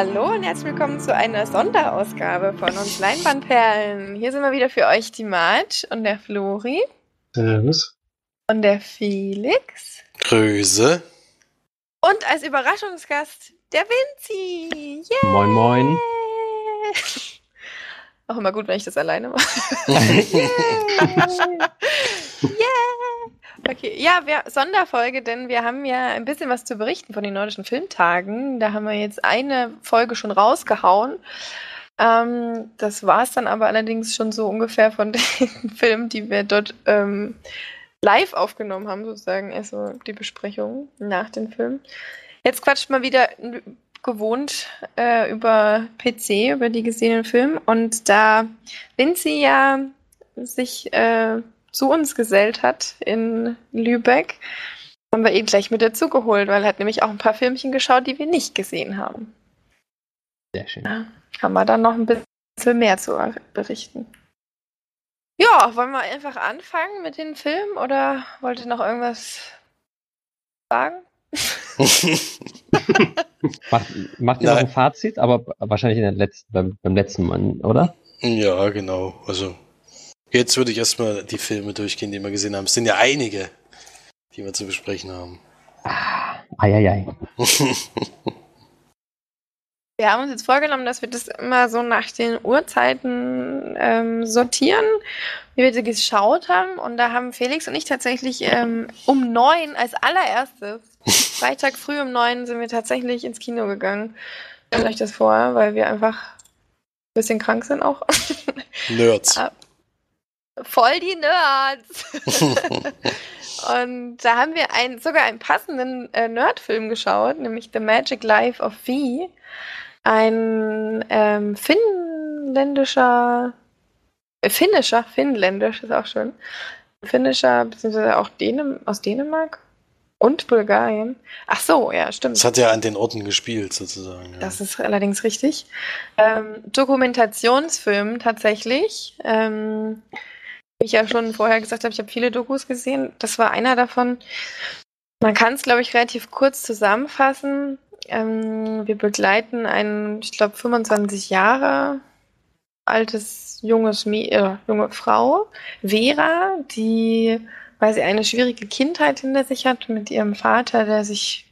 Hallo und herzlich willkommen zu einer Sonderausgabe von uns Leinwandperlen. Hier sind wir wieder für euch die Marge und der Flori. Servus. Und der Felix. Grüße. Und als Überraschungsgast der Vinci. Yeah. Moin, moin. Auch immer gut, wenn ich das alleine mache. yeah. yeah. Okay, ja, wir, Sonderfolge, denn wir haben ja ein bisschen was zu berichten von den nordischen Filmtagen. Da haben wir jetzt eine Folge schon rausgehauen. Ähm, das war es dann aber allerdings schon so ungefähr von den Filmen, die wir dort ähm, live aufgenommen haben, sozusagen, also die Besprechung nach dem Film. Jetzt quatscht mal wieder gewohnt äh, über PC, über die gesehenen Filme. Und da Vinci ja sich äh, zu uns gesellt hat in Lübeck, haben wir ihn gleich mit dazu geholt, weil er hat nämlich auch ein paar Filmchen geschaut, die wir nicht gesehen haben. Sehr schön. Ja, haben wir dann noch ein bisschen mehr zu berichten. Ja, wollen wir einfach anfangen mit den Filmen oder wollt ihr noch irgendwas sagen? macht, macht ihr noch ein Fazit, aber wahrscheinlich in der letzten, beim, beim letzten Mal, oder? Ja, genau. Also jetzt würde ich erstmal die Filme durchgehen, die wir gesehen haben. Es sind ja einige, die wir zu besprechen haben. Ah, ei, Wir haben uns jetzt vorgenommen, dass wir das immer so nach den Uhrzeiten ähm, sortieren, wie wir sie geschaut haben. Und da haben Felix und ich tatsächlich ähm, um neun als allererstes, Freitag früh um neun, sind wir tatsächlich ins Kino gegangen. Stellt euch das vor, weil wir einfach ein bisschen krank sind auch. Nerds. Voll die Nerds. und da haben wir ein, sogar einen passenden äh, Nerdfilm geschaut, nämlich The Magic Life of V ein ähm, finnländischer, äh, finnischer, finnländisch ist auch schön, finnischer, beziehungsweise auch Dänem aus Dänemark und Bulgarien. Ach so, ja, stimmt. Das hat ja an den Orten gespielt, sozusagen. Ja. Das ist allerdings richtig. Ähm, Dokumentationsfilm tatsächlich. Ähm, wie ich ja schon vorher gesagt habe, ich habe viele Dokus gesehen. Das war einer davon. Man kann es, glaube ich, relativ kurz zusammenfassen. Ähm, wir begleiten ein, ich glaube, 25 Jahre altes junges äh, junge Frau, Vera, die, weil sie eine schwierige Kindheit hinter sich hat mit ihrem Vater, der sich,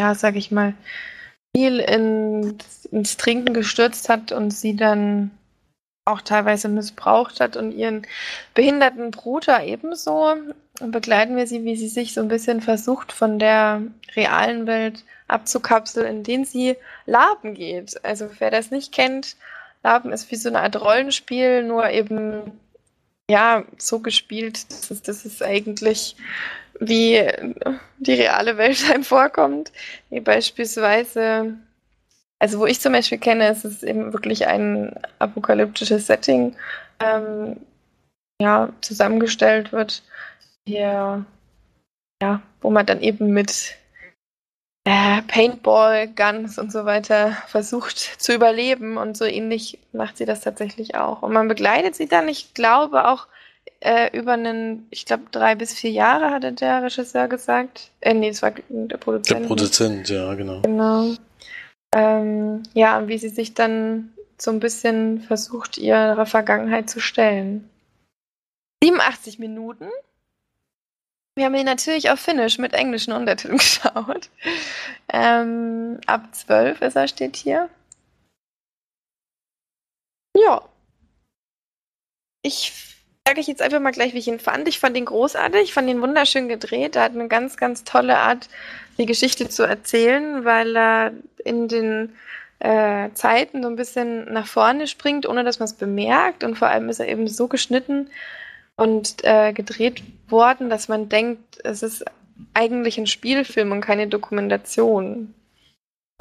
ja, sag ich mal, viel in, ins Trinken gestürzt hat und sie dann auch teilweise missbraucht hat und ihren behinderten Bruder ebenso. Und begleiten wir sie, wie sie sich so ein bisschen versucht, von der realen Welt abzukapseln, in denen sie Laben geht. Also wer das nicht kennt, Laben ist wie so eine Art Rollenspiel, nur eben ja so gespielt, dass es, dass es eigentlich wie die reale Welt einem vorkommt. Wie beispielsweise, also wo ich zum Beispiel kenne, ist es eben wirklich ein apokalyptisches Setting, ähm, ja, zusammengestellt wird. Hier, ja, wo man dann eben mit äh, Paintball, Guns und so weiter versucht zu überleben und so ähnlich macht sie das tatsächlich auch. Und man begleitet sie dann, ich glaube auch äh, über einen, ich glaube drei bis vier Jahre hatte der Regisseur gesagt. Äh, nee, es war der Produzent. Der Produzent, ja, genau. Genau. Ähm, ja, wie sie sich dann so ein bisschen versucht, ihrer Vergangenheit zu stellen. 87 Minuten wir haben ihn natürlich auf Finnisch mit englischen Untertiteln geschaut. Ähm, ab 12 ist er, steht hier. Ja. Ich sage ich jetzt einfach mal gleich, wie ich ihn fand. Ich fand ihn großartig, fand ihn wunderschön gedreht. Er hat eine ganz, ganz tolle Art, die Geschichte zu erzählen, weil er in den äh, Zeiten so ein bisschen nach vorne springt, ohne dass man es bemerkt. Und vor allem ist er eben so geschnitten, und äh, gedreht worden, dass man denkt, es ist eigentlich ein Spielfilm und keine Dokumentation.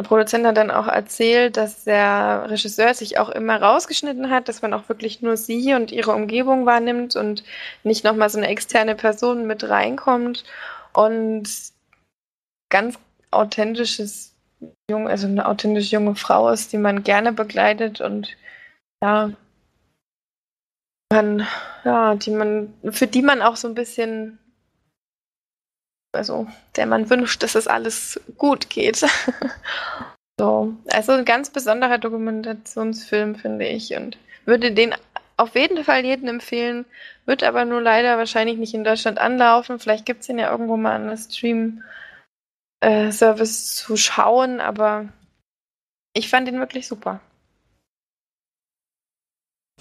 Der Produzent hat dann auch erzählt, dass der Regisseur sich auch immer rausgeschnitten hat, dass man auch wirklich nur sie und ihre Umgebung wahrnimmt und nicht nochmal so eine externe Person mit reinkommt. Und ganz authentisches Jung, also eine authentische junge Frau ist, die man gerne begleitet und ja, man, ja, die man, für die man auch so ein bisschen, also der man wünscht, dass es alles gut geht. So, also ein ganz besonderer Dokumentationsfilm, finde ich. Und würde den auf jeden Fall jedem empfehlen. Wird aber nur leider wahrscheinlich nicht in Deutschland anlaufen. Vielleicht gibt es ihn ja irgendwo mal an der Stream-Service zu schauen, aber ich fand ihn wirklich super.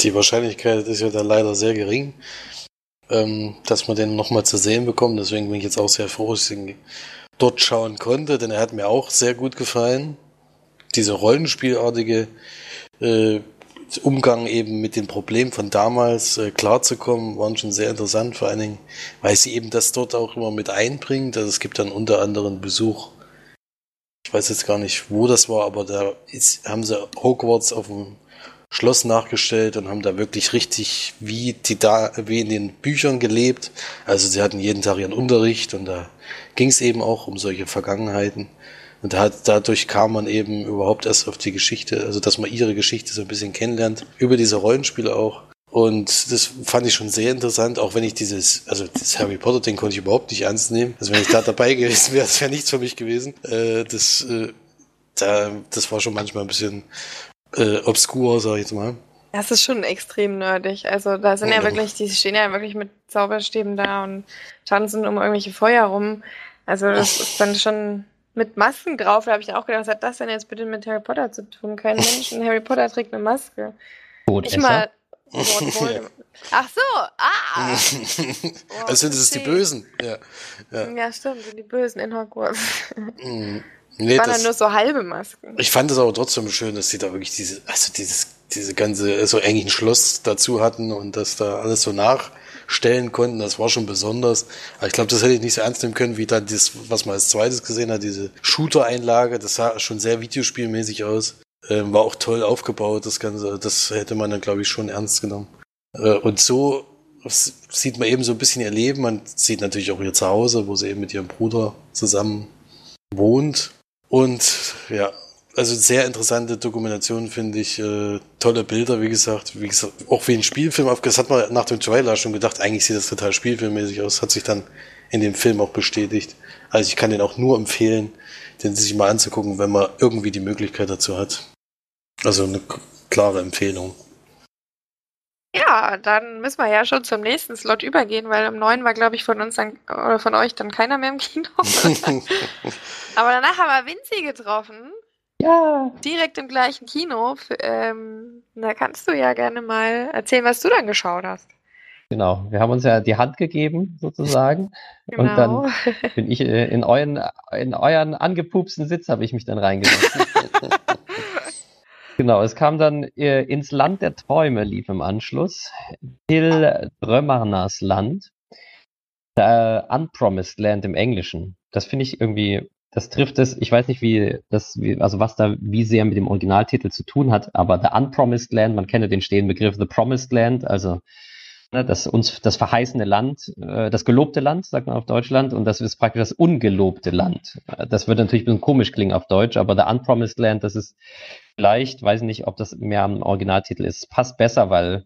Die Wahrscheinlichkeit ist ja da leider sehr gering, ähm, dass man den nochmal zu sehen bekommt. Deswegen bin ich jetzt auch sehr froh, dass ich ihn dort schauen konnte, denn er hat mir auch sehr gut gefallen. Diese rollenspielartige äh, Umgang eben mit den Problemen von damals äh, klarzukommen, waren schon sehr interessant, vor allen Dingen, weil sie eben das dort auch immer mit einbringt. Also es gibt dann unter anderem Besuch, ich weiß jetzt gar nicht, wo das war, aber da ist, haben sie Hogwarts auf dem Schloss nachgestellt und haben da wirklich richtig wie die da wie in den Büchern gelebt. Also sie hatten jeden Tag ihren Unterricht und da ging es eben auch um solche Vergangenheiten. Und da, dadurch kam man eben überhaupt erst auf die Geschichte, also dass man ihre Geschichte so ein bisschen kennenlernt, über diese Rollenspiele auch. Und das fand ich schon sehr interessant, auch wenn ich dieses, also das Harry Potter Ding konnte ich überhaupt nicht ernst nehmen. Also wenn ich da dabei gewesen wäre, das wäre nichts für mich gewesen. Äh, das, äh, da, das war schon manchmal ein bisschen äh, obskur, sag ich jetzt mal. Das ist schon extrem nerdig. Also da sind ja wirklich, die stehen ja wirklich mit Zauberstäben da und tanzen um irgendwelche Feuer rum. Also das ist dann schon mit Masken drauf. Da habe ich auch gedacht, was hat das denn jetzt bitte mit Harry Potter zu tun? Kein Mensch in Harry Potter trägt eine Maske. Gut, Nicht mal. Ach so, ah! oh, also sind es die Bösen. Ja, ja. ja stimmt, sind die Bösen in Hogwarts. Nee, das waren dann nur so halbe Masken. Ich fand es aber trotzdem schön, dass sie da wirklich diese, also dieses, diese ganze, so eigentlich ein Schloss dazu hatten und dass da alles so nachstellen konnten. Das war schon besonders. Aber ich glaube, das hätte ich nicht so ernst nehmen können, wie dann das, was man als zweites gesehen hat, diese Shooter-Einlage. Das sah schon sehr videospielmäßig aus. Ähm, war auch toll aufgebaut, das Ganze. Das hätte man dann, glaube ich, schon ernst genommen. Äh, und so sieht man eben so ein bisschen ihr Leben. Man sieht natürlich auch ihr Zuhause, wo sie eben mit ihrem Bruder zusammen wohnt. Und ja, also sehr interessante Dokumentation, finde ich. Äh, tolle Bilder, wie gesagt. Wie gesagt, auch wie ein Spielfilm aufgesetzt. Hat man nach dem Trailer schon gedacht, eigentlich sieht das total spielfilmmäßig aus. Hat sich dann in dem Film auch bestätigt. Also ich kann den auch nur empfehlen, den sich mal anzugucken, wenn man irgendwie die Möglichkeit dazu hat. Also eine klare Empfehlung. Ja, dann müssen wir ja schon zum nächsten Slot übergehen, weil um neun war, glaube ich, von uns dann, oder von euch dann keiner mehr im Kino. Aber danach haben wir Vinci getroffen. Ja. Direkt im gleichen Kino. Ähm, da kannst du ja gerne mal erzählen, was du dann geschaut hast. Genau, wir haben uns ja die Hand gegeben, sozusagen. Genau. Und dann bin ich äh, in euren, in euren angepupsten Sitz, habe ich mich dann reingesetzt. Genau, es kam dann äh, ins Land der Träume, lief im Anschluss. Till Drömarnas Land. Äh, Unpromised Land im Englischen. Das finde ich irgendwie, das trifft es, ich weiß nicht, wie das, wie, also was da wie sehr mit dem Originaltitel zu tun hat, aber The Unpromised Land, man kennt den stehenden Begriff The Promised Land, also das uns das verheißene Land, äh, das gelobte Land, sagt man auf Deutschland, und das ist praktisch das ungelobte Land. Das wird natürlich ein bisschen komisch klingen auf Deutsch, aber The Unpromised Land, das ist vielleicht, weiß nicht, ob das mehr am Originaltitel ist, passt besser, weil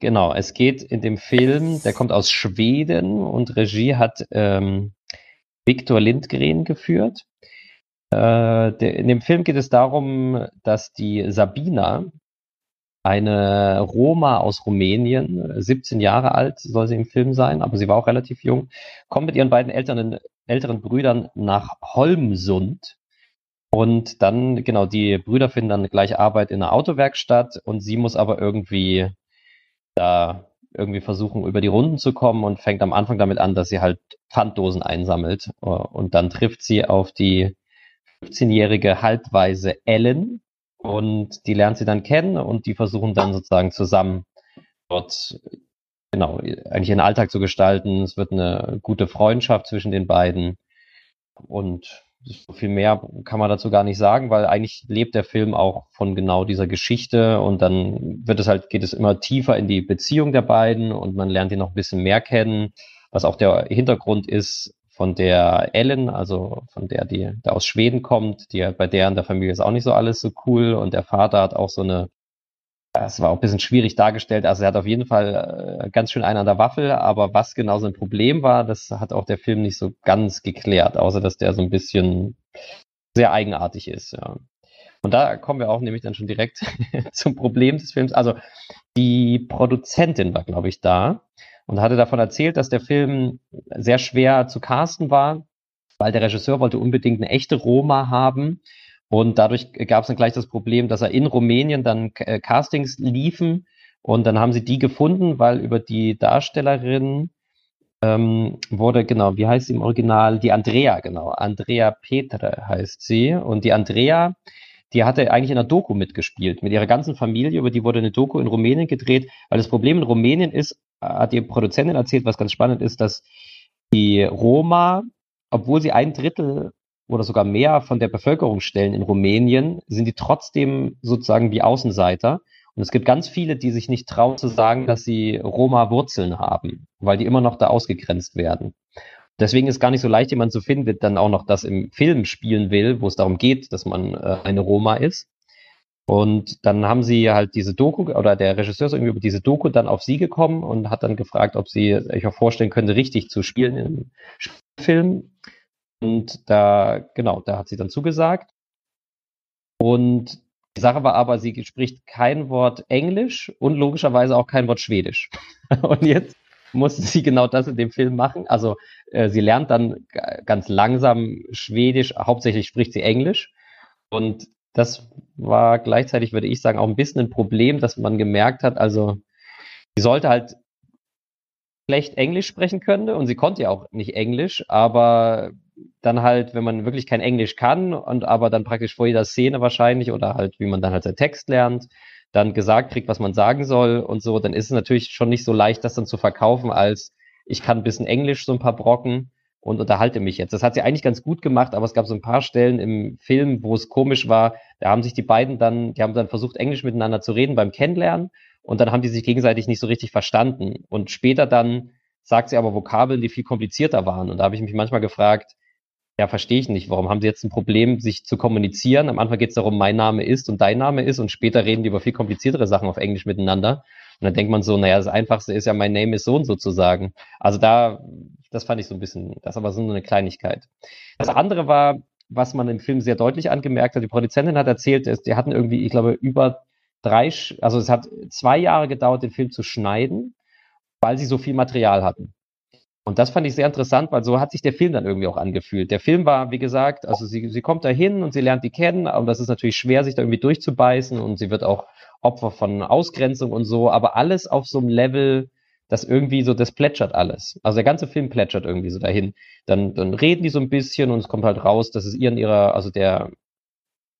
genau, es geht in dem Film, der kommt aus Schweden und Regie hat ähm, Viktor Lindgren geführt. Äh, der, in dem Film geht es darum, dass die Sabina, eine Roma aus Rumänien, 17 Jahre alt soll sie im Film sein, aber sie war auch relativ jung, kommt mit ihren beiden älteren, älteren Brüdern nach Holmsund. Und dann, genau, die Brüder finden dann gleich Arbeit in einer Autowerkstatt und sie muss aber irgendwie da irgendwie versuchen, über die Runden zu kommen und fängt am Anfang damit an, dass sie halt Pfanddosen einsammelt. Und dann trifft sie auf die 15-jährige Halbweise Ellen, und die lernt sie dann kennen und die versuchen dann sozusagen zusammen dort genau eigentlich ihren Alltag zu gestalten. Es wird eine gute Freundschaft zwischen den beiden. Und so viel mehr kann man dazu gar nicht sagen, weil eigentlich lebt der Film auch von genau dieser Geschichte. Und dann wird es halt, geht es immer tiefer in die Beziehung der beiden und man lernt ihn noch ein bisschen mehr kennen, was auch der Hintergrund ist, von der Ellen, also von der, die da aus Schweden kommt, die bei der in der Familie ist auch nicht so alles so cool. Und der Vater hat auch so eine, es war auch ein bisschen schwierig dargestellt, also er hat auf jeden Fall äh, ganz schön einen an der Waffel, aber was genau sein Problem war, das hat auch der Film nicht so ganz geklärt, außer dass der so ein bisschen sehr eigenartig ist, ja. Und da kommen wir auch nämlich dann schon direkt zum Problem des Films. Also die Produzentin war, glaube ich, da und hatte davon erzählt, dass der Film sehr schwer zu casten war, weil der Regisseur wollte unbedingt eine echte Roma haben. Und dadurch gab es dann gleich das Problem, dass er in Rumänien dann äh, Castings liefen und dann haben sie die gefunden, weil über die Darstellerin ähm, wurde, genau, wie heißt sie im Original? Die Andrea, genau. Andrea Petre heißt sie. Und die Andrea, die hatte eigentlich in einer Doku mitgespielt, mit ihrer ganzen Familie, über die wurde eine Doku in Rumänien gedreht, weil das Problem in Rumänien ist, hat die Produzentin erzählt, was ganz spannend ist, dass die Roma, obwohl sie ein Drittel oder sogar mehr von der Bevölkerung stellen in Rumänien, sind die trotzdem sozusagen wie Außenseiter. Und es gibt ganz viele, die sich nicht trauen zu sagen, dass sie Roma-Wurzeln haben, weil die immer noch da ausgegrenzt werden. Deswegen ist gar nicht so leicht, jemanden zu finden, der dann auch noch das im Film spielen will, wo es darum geht, dass man äh, eine Roma ist. Und dann haben sie halt diese Doku, oder der Regisseur ist irgendwie über diese Doku dann auf sie gekommen und hat dann gefragt, ob sie sich auch vorstellen könnte, richtig zu spielen im Film. Und da, genau, da hat sie dann zugesagt. Und die Sache war aber, sie spricht kein Wort Englisch und logischerweise auch kein Wort Schwedisch. Und jetzt musste sie genau das in dem Film machen. Also äh, sie lernt dann ganz langsam Schwedisch, hauptsächlich spricht sie Englisch. Und das war gleichzeitig, würde ich sagen, auch ein bisschen ein Problem, dass man gemerkt hat, also sie sollte halt schlecht Englisch sprechen können und sie konnte ja auch nicht Englisch, aber dann halt, wenn man wirklich kein Englisch kann und aber dann praktisch vor jeder Szene wahrscheinlich oder halt, wie man dann halt seinen Text lernt, dann gesagt kriegt, was man sagen soll und so, dann ist es natürlich schon nicht so leicht, das dann zu verkaufen, als ich kann ein bisschen Englisch, so ein paar Brocken und unterhalte mich jetzt. Das hat sie eigentlich ganz gut gemacht, aber es gab so ein paar Stellen im Film, wo es komisch war. Da haben sich die beiden dann, die haben dann versucht, Englisch miteinander zu reden beim Kennenlernen und dann haben die sich gegenseitig nicht so richtig verstanden. Und später dann sagt sie aber Vokabeln, die viel komplizierter waren. Und da habe ich mich manchmal gefragt, ja, verstehe ich nicht. Warum haben sie jetzt ein Problem, sich zu kommunizieren? Am Anfang geht es darum, mein Name ist und dein Name ist und später reden die über viel kompliziertere Sachen auf Englisch miteinander. Und dann denkt man so, naja, das Einfachste ist ja, mein Name ist so und so zu sagen. Also da, das fand ich so ein bisschen, das ist aber so eine Kleinigkeit. Das andere war, was man im Film sehr deutlich angemerkt hat, die Produzentin hat erzählt, die hatten irgendwie, ich glaube, über drei, also es hat zwei Jahre gedauert, den Film zu schneiden, weil sie so viel Material hatten. Und das fand ich sehr interessant, weil so hat sich der Film dann irgendwie auch angefühlt. Der Film war, wie gesagt, also sie, sie kommt da hin und sie lernt die kennen, und das ist natürlich schwer, sich da irgendwie durchzubeißen und sie wird auch Opfer von Ausgrenzung und so, aber alles auf so einem Level, das irgendwie so, das plätschert alles. Also der ganze Film plätschert irgendwie so dahin. Dann, dann reden die so ein bisschen und es kommt halt raus, dass es ihr in ihrer, also der,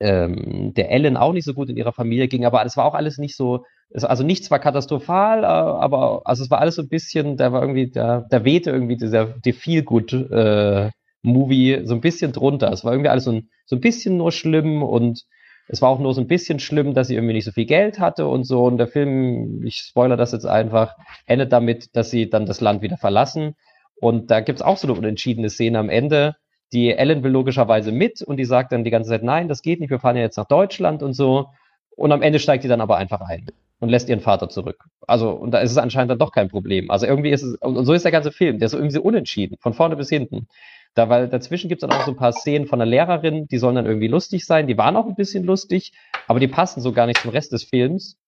ähm, der Ellen auch nicht so gut in ihrer Familie ging, aber es war auch alles nicht so, also nichts war katastrophal, äh, aber also es war alles so ein bisschen, da war irgendwie, da, da wehte irgendwie dieser die Feel Good äh, Movie so ein bisschen drunter. Es war irgendwie alles so ein, so ein bisschen nur schlimm und es war auch nur so ein bisschen schlimm, dass sie irgendwie nicht so viel Geld hatte und so. Und der Film, ich spoiler das jetzt einfach, endet damit, dass sie dann das Land wieder verlassen. Und da gibt's auch so eine unentschiedene Szene am Ende, die Ellen will logischerweise mit und die sagt dann die ganze Zeit, nein, das geht nicht, wir fahren ja jetzt nach Deutschland und so. Und am Ende steigt die dann aber einfach ein und lässt ihren Vater zurück. Also, und da ist es anscheinend dann doch kein Problem. Also irgendwie ist es, und so ist der ganze Film, der ist irgendwie so unentschieden, von vorne bis hinten. Da, weil dazwischen gibt es dann auch so ein paar Szenen von der Lehrerin, die sollen dann irgendwie lustig sein, die waren auch ein bisschen lustig, aber die passen so gar nicht zum Rest des Films.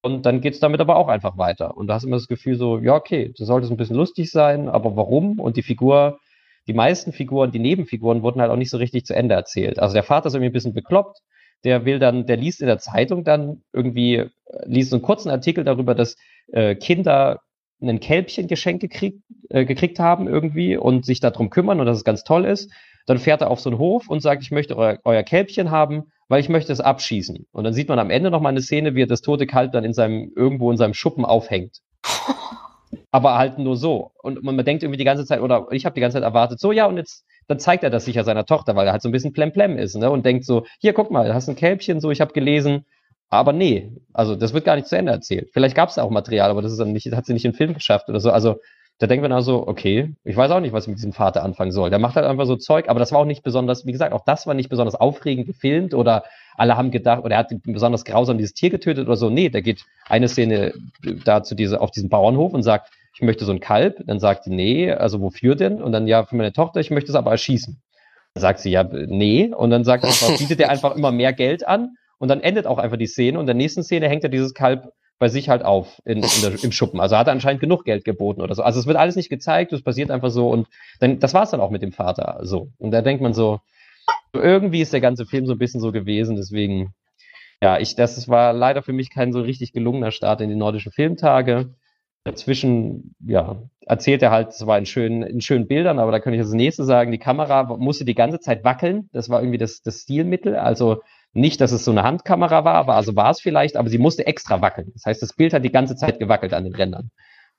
Und dann geht's damit aber auch einfach weiter. Und da hast du immer das Gefühl so, ja, okay, das sollte so ein bisschen lustig sein, aber warum? Und die Figur die meisten Figuren, die Nebenfiguren, wurden halt auch nicht so richtig zu Ende erzählt. Also der Vater ist irgendwie ein bisschen bekloppt, der will dann, der liest in der Zeitung dann irgendwie, äh, liest so einen kurzen Artikel darüber, dass äh, Kinder ein Kälbchen geschenkt gekriegt, äh, gekriegt haben irgendwie und sich darum kümmern und dass es ganz toll ist. Dann fährt er auf so einen Hof und sagt, ich möchte euer, euer Kälbchen haben, weil ich möchte es abschießen. Und dann sieht man am Ende noch mal eine Szene, wie er das tote Kalb dann in seinem, irgendwo in seinem Schuppen aufhängt. aber halt nur so. Und man, man denkt irgendwie die ganze Zeit, oder ich habe die ganze Zeit erwartet, so ja, und jetzt, dann zeigt er das sicher seiner Tochter, weil er halt so ein bisschen plemplem ist, ne? Und denkt so, hier, guck mal, hast ein Kälbchen, so, ich habe gelesen, aber nee, also das wird gar nicht zu Ende erzählt. Vielleicht gab es auch Material, aber das ist dann nicht, hat sie nicht in den Film geschafft oder so. Also da denkt man also, okay, ich weiß auch nicht, was ich mit diesem Vater anfangen soll. Der macht halt einfach so Zeug, aber das war auch nicht besonders, wie gesagt, auch das war nicht besonders aufregend gefilmt oder alle haben gedacht, oder er hat besonders grausam dieses Tier getötet oder so. Nee, der geht eine Szene da zu diese, auf diesen Bauernhof und sagt, ich möchte so ein Kalb. Dann sagt sie, nee, also wofür denn? Und dann, ja, für meine Tochter, ich möchte es aber erschießen. Dann sagt sie, ja, nee. Und dann sagt, bietet er einfach immer mehr Geld an und dann endet auch einfach die Szene und in der nächsten Szene hängt er dieses Kalb bei sich halt auf in, in der, im Schuppen. Also hat er anscheinend genug Geld geboten oder so. Also es wird alles nicht gezeigt, es passiert einfach so und dann, das war es dann auch mit dem Vater so. Und da denkt man so, irgendwie ist der ganze Film so ein bisschen so gewesen, deswegen, ja, ich, das war leider für mich kein so richtig gelungener Start in die nordischen Filmtage. Dazwischen, ja, erzählt er halt zwar in schönen, in schönen Bildern, aber da kann ich das nächste sagen, die Kamera musste die ganze Zeit wackeln. Das war irgendwie das, das Stilmittel. Also nicht, dass es so eine Handkamera war, aber also war es vielleicht, aber sie musste extra wackeln. Das heißt, das Bild hat die ganze Zeit gewackelt an den Rändern.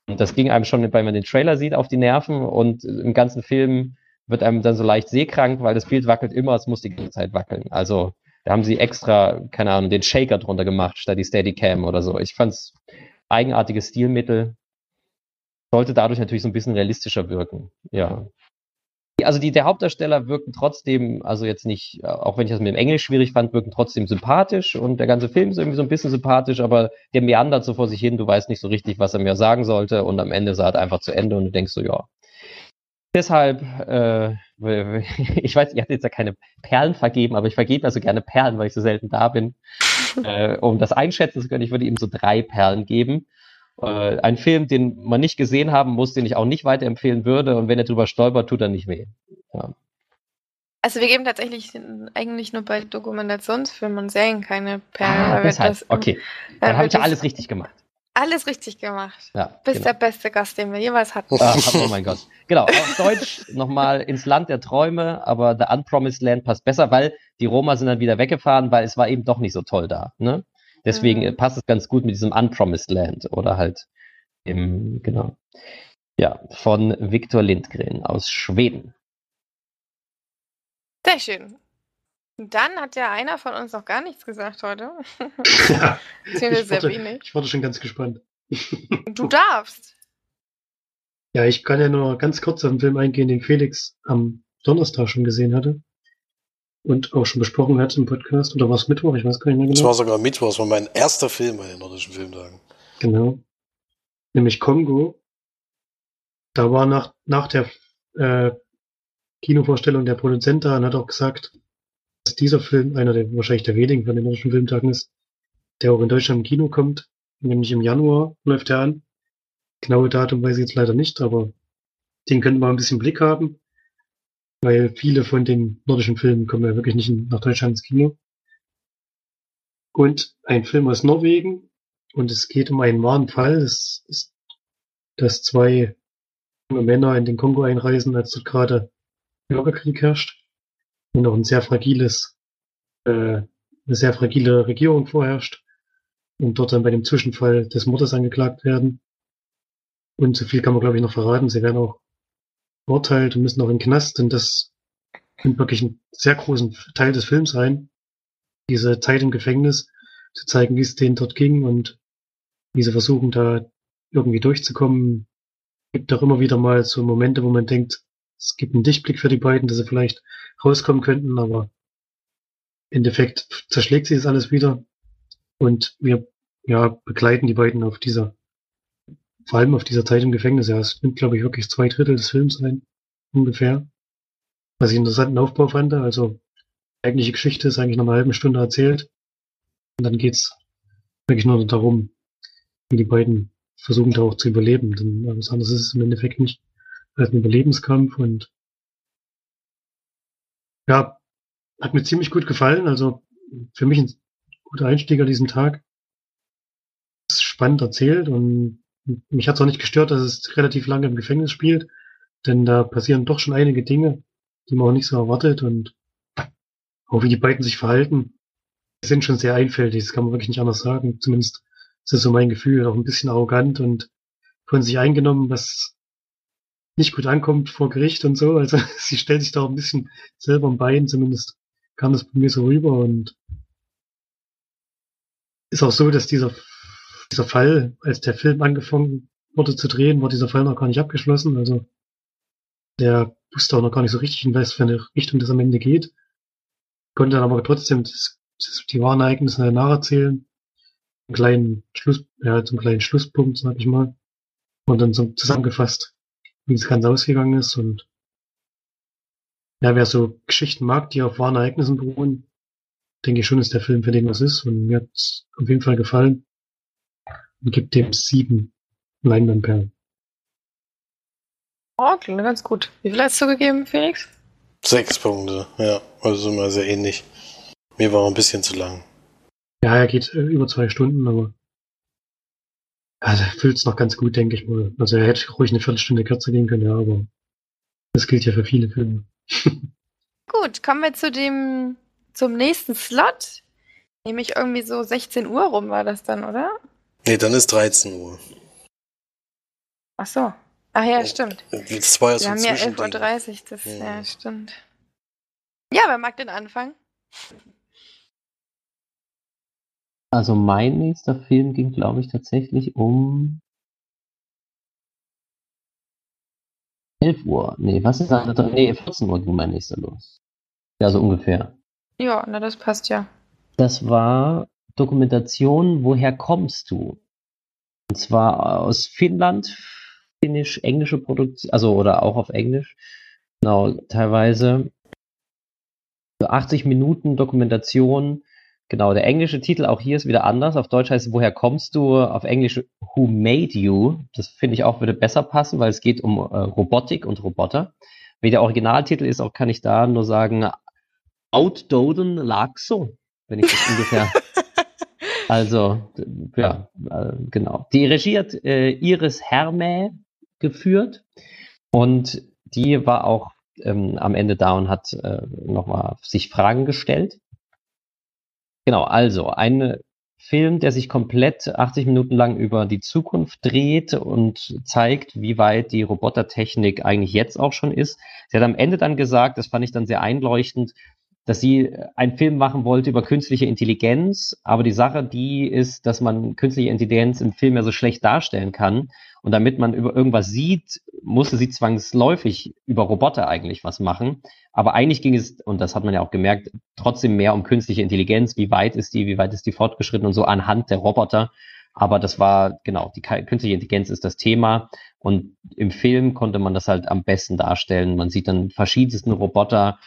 Und das ging einem schon, wenn man den Trailer sieht, auf die Nerven und im ganzen Film wird einem dann so leicht seekrank, weil das Bild wackelt immer, es muss die ganze Zeit wackeln. Also da haben sie extra, keine Ahnung, den Shaker drunter gemacht, statt die Steadicam oder so. Ich fand's eigenartiges Stilmittel. Sollte dadurch natürlich so ein bisschen realistischer wirken. Ja. Also die, der Hauptdarsteller wirken trotzdem, also jetzt nicht, auch wenn ich das mit dem Englisch schwierig fand, wirken trotzdem sympathisch und der ganze Film ist irgendwie so ein bisschen sympathisch, aber der meandert so vor sich hin, du weißt nicht so richtig, was er mir sagen sollte und am Ende sah er einfach zu Ende und du denkst so, ja. Deshalb, äh, ich weiß, ihr habt jetzt ja keine Perlen vergeben, aber ich vergebe ja so gerne Perlen, weil ich so selten da bin. äh, um das einschätzen zu können, ich würde ihm so drei Perlen geben. Äh, ein Film, den man nicht gesehen haben muss, den ich auch nicht weiterempfehlen würde und wenn er drüber stolpert, tut er nicht weh. Ja. Also wir geben tatsächlich eigentlich nur bei Dokumentationsfilmen und Serien keine Perlen. Ah, deshalb. Das, okay, dann habe ich ja alles richtig gemacht. Alles richtig gemacht. Ja, Bist genau. der beste Gast, den wir jemals hatten. Ah, oh mein Gott. Genau, auf Deutsch nochmal ins Land der Träume, aber The Unpromised Land passt besser, weil die Roma sind dann wieder weggefahren, weil es war eben doch nicht so toll da. Ne? Deswegen mhm. passt es ganz gut mit diesem Unpromised Land oder halt im, genau. Ja, von Viktor Lindgren aus Schweden. Sehr schön. Dann hat ja einer von uns noch gar nichts gesagt heute. Ja, ich, warte, ich warte schon ganz gespannt. Du darfst. Ja, ich kann ja nur ganz kurz auf den Film eingehen, den Felix am Donnerstag schon gesehen hatte. Und auch schon besprochen hat im Podcast. Oder war es Mittwoch? Ich weiß gar nicht mehr genau. Es war sogar Mittwoch. Das war mein erster Film bei den nordischen Filmtagen. Genau. Nämlich Kongo. Da war nach, nach der äh, Kinovorstellung der Produzent da und hat auch gesagt, dieser Film einer der wahrscheinlich der wenigen von den nordischen Filmtagen ist, der auch in Deutschland im Kino kommt. Nämlich im Januar läuft er an. Genaue Datum weiß ich jetzt leider nicht, aber den könnten wir ein bisschen Blick haben, weil viele von den nordischen Filmen kommen ja wirklich nicht nach Deutschland ins Kino. Und ein Film aus Norwegen und es geht um einen wahren Fall. Es ist, dass zwei junge Männer in den Kongo einreisen, als dort gerade Bürgerkrieg herrscht und noch ein sehr fragiles, äh, eine sehr fragile Regierung vorherrscht und dort dann bei dem Zwischenfall des Mordes angeklagt werden. Und so viel kann man, glaube ich, noch verraten. Sie werden auch verurteilt und müssen auch in den Knast, denn das nimmt wirklich einen sehr großen Teil des Films ein. Diese Zeit im Gefängnis zu zeigen, wie es denen dort ging und wie sie versuchen, da irgendwie durchzukommen. Gibt auch immer wieder mal so Momente, wo man denkt, es gibt einen Dichtblick für die beiden, dass sie vielleicht rauskommen könnten, aber im Endeffekt zerschlägt sich das alles wieder. Und wir ja, begleiten die beiden auf dieser vor allem auf dieser Zeit im Gefängnis, ja, es nimmt, glaube ich, wirklich zwei Drittel des Films ein, ungefähr. Was ich einen interessanten Aufbau fand, also die eigentliche Geschichte ist eigentlich noch eine halbe Stunde erzählt. Und dann geht's wirklich nur darum, wie die beiden versuchen da auch zu überleben. Denn was anderes ist es im Endeffekt nicht als ein Überlebenskampf und ja, hat mir ziemlich gut gefallen. Also für mich ein guter Einstieg an diesem Tag. Ist spannend erzählt und mich hat es auch nicht gestört, dass es relativ lange im Gefängnis spielt, denn da passieren doch schon einige Dinge, die man auch nicht so erwartet und auch wie die beiden sich verhalten, sind schon sehr einfältig, das kann man wirklich nicht anders sagen. Zumindest ist das so mein Gefühl, auch ein bisschen arrogant und von sich eingenommen, was nicht gut ankommt vor Gericht und so. Also sie stellt sich da auch ein bisschen selber im Bein, zumindest kam das bei mir so rüber und ist auch so, dass dieser dieser Fall, als der Film angefangen wurde zu drehen, war dieser Fall noch gar nicht abgeschlossen. Also der wusste auch noch gar nicht so richtig, in was für eine Richtung das am Ende geht. Konnte dann aber trotzdem das, das, die wahren Ereignisse nacherzählen. Einen kleinen Schluss, ja, zum kleinen Schlusspunkt, sag ich mal. Und dann so zusammengefasst, wie das Ganze ausgegangen ist. Und ja, wer so Geschichten mag, die auf wahren Ereignissen beruhen, denke ich schon, ist der Film für den was ist. Und mir hat es auf jeden Fall gefallen. Und gibt dem sieben Leinwandperlen. Oh, klingt ganz gut. Wie viel hast du gegeben, Felix? Sechs Punkte, ja. Also immer sehr ähnlich. Mir war ein bisschen zu lang. Ja, er geht äh, über zwei Stunden, aber ja, der füllt es noch ganz gut, denke ich mal. Also er hätte ruhig eine Viertelstunde kürzer gehen können, ja, aber das gilt ja für viele Filme. Gut, kommen wir zu dem, zum nächsten Slot. Nämlich irgendwie so 16 Uhr rum war das dann, oder? Nee, dann ist 13 Uhr. Ach so. Ach ja, Oh. stimmt. Das war ja so Wir haben ja 11.30 Zwischending. Uhr, das, Ja. ja, stimmt. Ja, wer mag den Anfang? Also mein nächster Film ging, glaube ich, tatsächlich um 11 Uhr. Nee, was ist das? Nee, 14 Uhr ging mein nächster los. Ja, so ungefähr. Ja, na, das passt ja. Das war Dokumentation Woher kommst du? Und zwar aus Finnland, finnisch-englische Produktion, also oder auch auf Englisch. Genau, teilweise. So 80 Minuten Dokumentation. Genau, der englische Titel auch hier ist wieder anders. Auf Deutsch heißt es Woher kommst du? Auf Englisch Who Made You? Das finde ich auch würde besser passen, weil es geht um äh, Robotik und Roboter. Wie der Originaltitel ist, auch kann ich da nur sagen, Outdoden lag so, wenn ich das ungefähr also, ja, äh, genau. Die Regie hat äh, Iris Hermä geführt und die war auch ähm, am Ende da und hat äh, nochmal sich Fragen gestellt. Genau, also ein Film, der sich komplett 80 Minuten lang über die Zukunft dreht und zeigt, wie weit die Robotertechnik eigentlich jetzt auch schon ist. Sie hat am Ende dann gesagt, das fand ich dann sehr einleuchtend, dass sie einen Film machen wollte über künstliche Intelligenz, aber die Sache die ist, dass man künstliche Intelligenz im Film ja so schlecht darstellen kann. Und damit man über irgendwas sieht, musste sie zwangsläufig über Roboter eigentlich was machen, aber eigentlich ging es, und das hat man ja auch gemerkt, trotzdem mehr um künstliche Intelligenz, wie weit ist die, wie weit ist die fortgeschritten und so anhand der Roboter, aber das war, genau, die künstliche Intelligenz ist das Thema. Und im Film konnte man das halt am besten darstellen. Man sieht dann verschiedensten Roboter,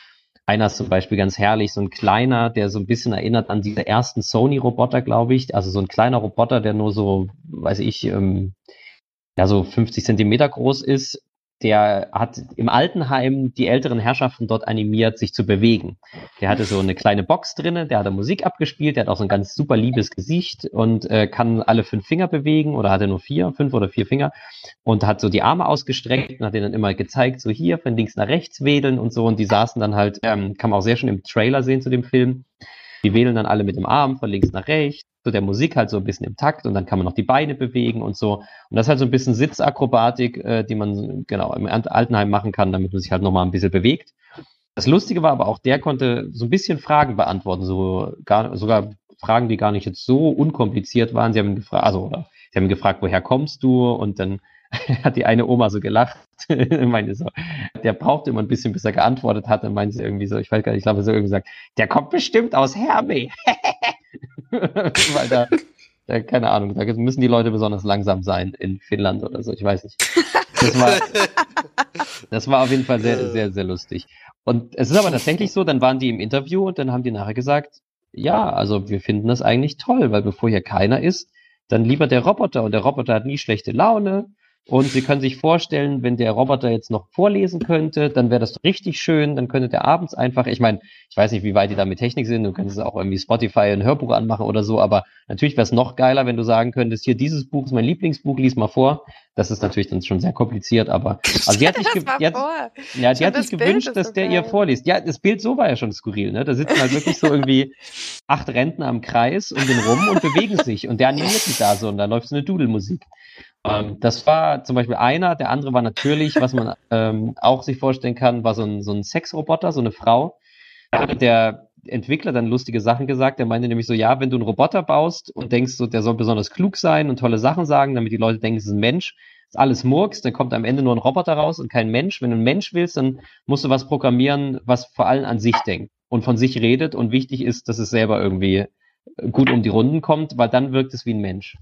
einer ist zum Beispiel ganz herrlich, so ein kleiner, der so ein bisschen erinnert an diese ersten Sony-Roboter, glaube ich. Also so ein kleiner Roboter, der nur so, weiß ich, ähm, ja, so 50 Zentimeter groß ist. Der hat im Altenheim die älteren Herrschaften dort animiert, sich zu bewegen. Der hatte so eine kleine Box drinne, der hat da Musik abgespielt, der hat auch so ein ganz super liebes Gesicht und äh, kann alle fünf Finger bewegen oder hat er nur vier, fünf oder vier Finger und hat so die Arme ausgestreckt und hat denen dann immer gezeigt, so hier von links nach rechts wedeln und so und die saßen dann halt, ähm, kann man auch sehr schön im Trailer sehen zu dem Film, die wedeln dann alle mit dem Arm von links nach rechts, so der Musik halt so ein bisschen im Takt und dann kann man noch die Beine bewegen und so. Und das ist halt so ein bisschen Sitzakrobatik, äh, die man genau im Altenheim machen kann, damit man sich halt nochmal ein bisschen bewegt. Das Lustige war aber auch, der konnte so ein bisschen Fragen beantworten, so gar, sogar Fragen, die gar nicht jetzt so unkompliziert waren. Sie haben ihn gefragt, also oder sie haben ihn gefragt, woher kommst du? Und dann hat die eine Oma so gelacht. meinte so, der brauchte immer ein bisschen, bis er geantwortet hat. Dann meinte sie irgendwie so, ich weiß gar nicht, ich glaube, so irgendwie gesagt, der kommt bestimmt aus Herme. Weil da, da, keine Ahnung, da müssen die Leute besonders langsam sein in Finnland oder so, ich weiß nicht. Das war, das war auf jeden Fall sehr, sehr, sehr lustig. Und es ist aber tatsächlich so, dann waren die im Interview und dann haben die nachher gesagt, ja, also wir finden das eigentlich toll, weil bevor hier keiner ist, dann lieber der Roboter und der Roboter hat nie schlechte Laune. Und Sie können sich vorstellen, wenn der Roboter jetzt noch vorlesen könnte, dann wäre das richtig schön. Dann könnte der abends einfach, ich meine, ich weiß nicht, wie weit die da mit Technik sind. Du könntest auch irgendwie Spotify ein Hörbuch anmachen oder so. Aber natürlich wäre es noch geiler, wenn du sagen könntest, hier dieses Buch ist mein Lieblingsbuch, lies mal vor. Das ist natürlich dann schon sehr kompliziert, aber also die hat sich, ja, Schon hat sich gewünscht, dass der ihr vorliest. Ja, das Bild so war ja schon skurril, ne? Da sitzen halt wirklich so irgendwie acht Rentner am Kreis um den rum und bewegen sich und der animiert die da so und da läuft so eine Dudelmusik. Ähm, das war zum Beispiel einer, der andere war natürlich, was man ähm, auch sich vorstellen kann, war so ein, so ein Sexroboter, so eine Frau. Da hat der Entwickler dann lustige Sachen gesagt. Der meinte nämlich so, ja, wenn du einen Roboter baust und denkst so, der soll besonders klug sein und tolle Sachen sagen, damit die Leute denken, es ist ein Mensch, ist alles Murks, dann kommt am Ende nur ein Roboter raus und kein Mensch. Wenn du ein Mensch willst, dann musst du was programmieren, was vor allem an sich denkt und von sich redet und wichtig ist, dass es selber irgendwie gut um die Runden kommt, weil dann wirkt es wie ein Mensch.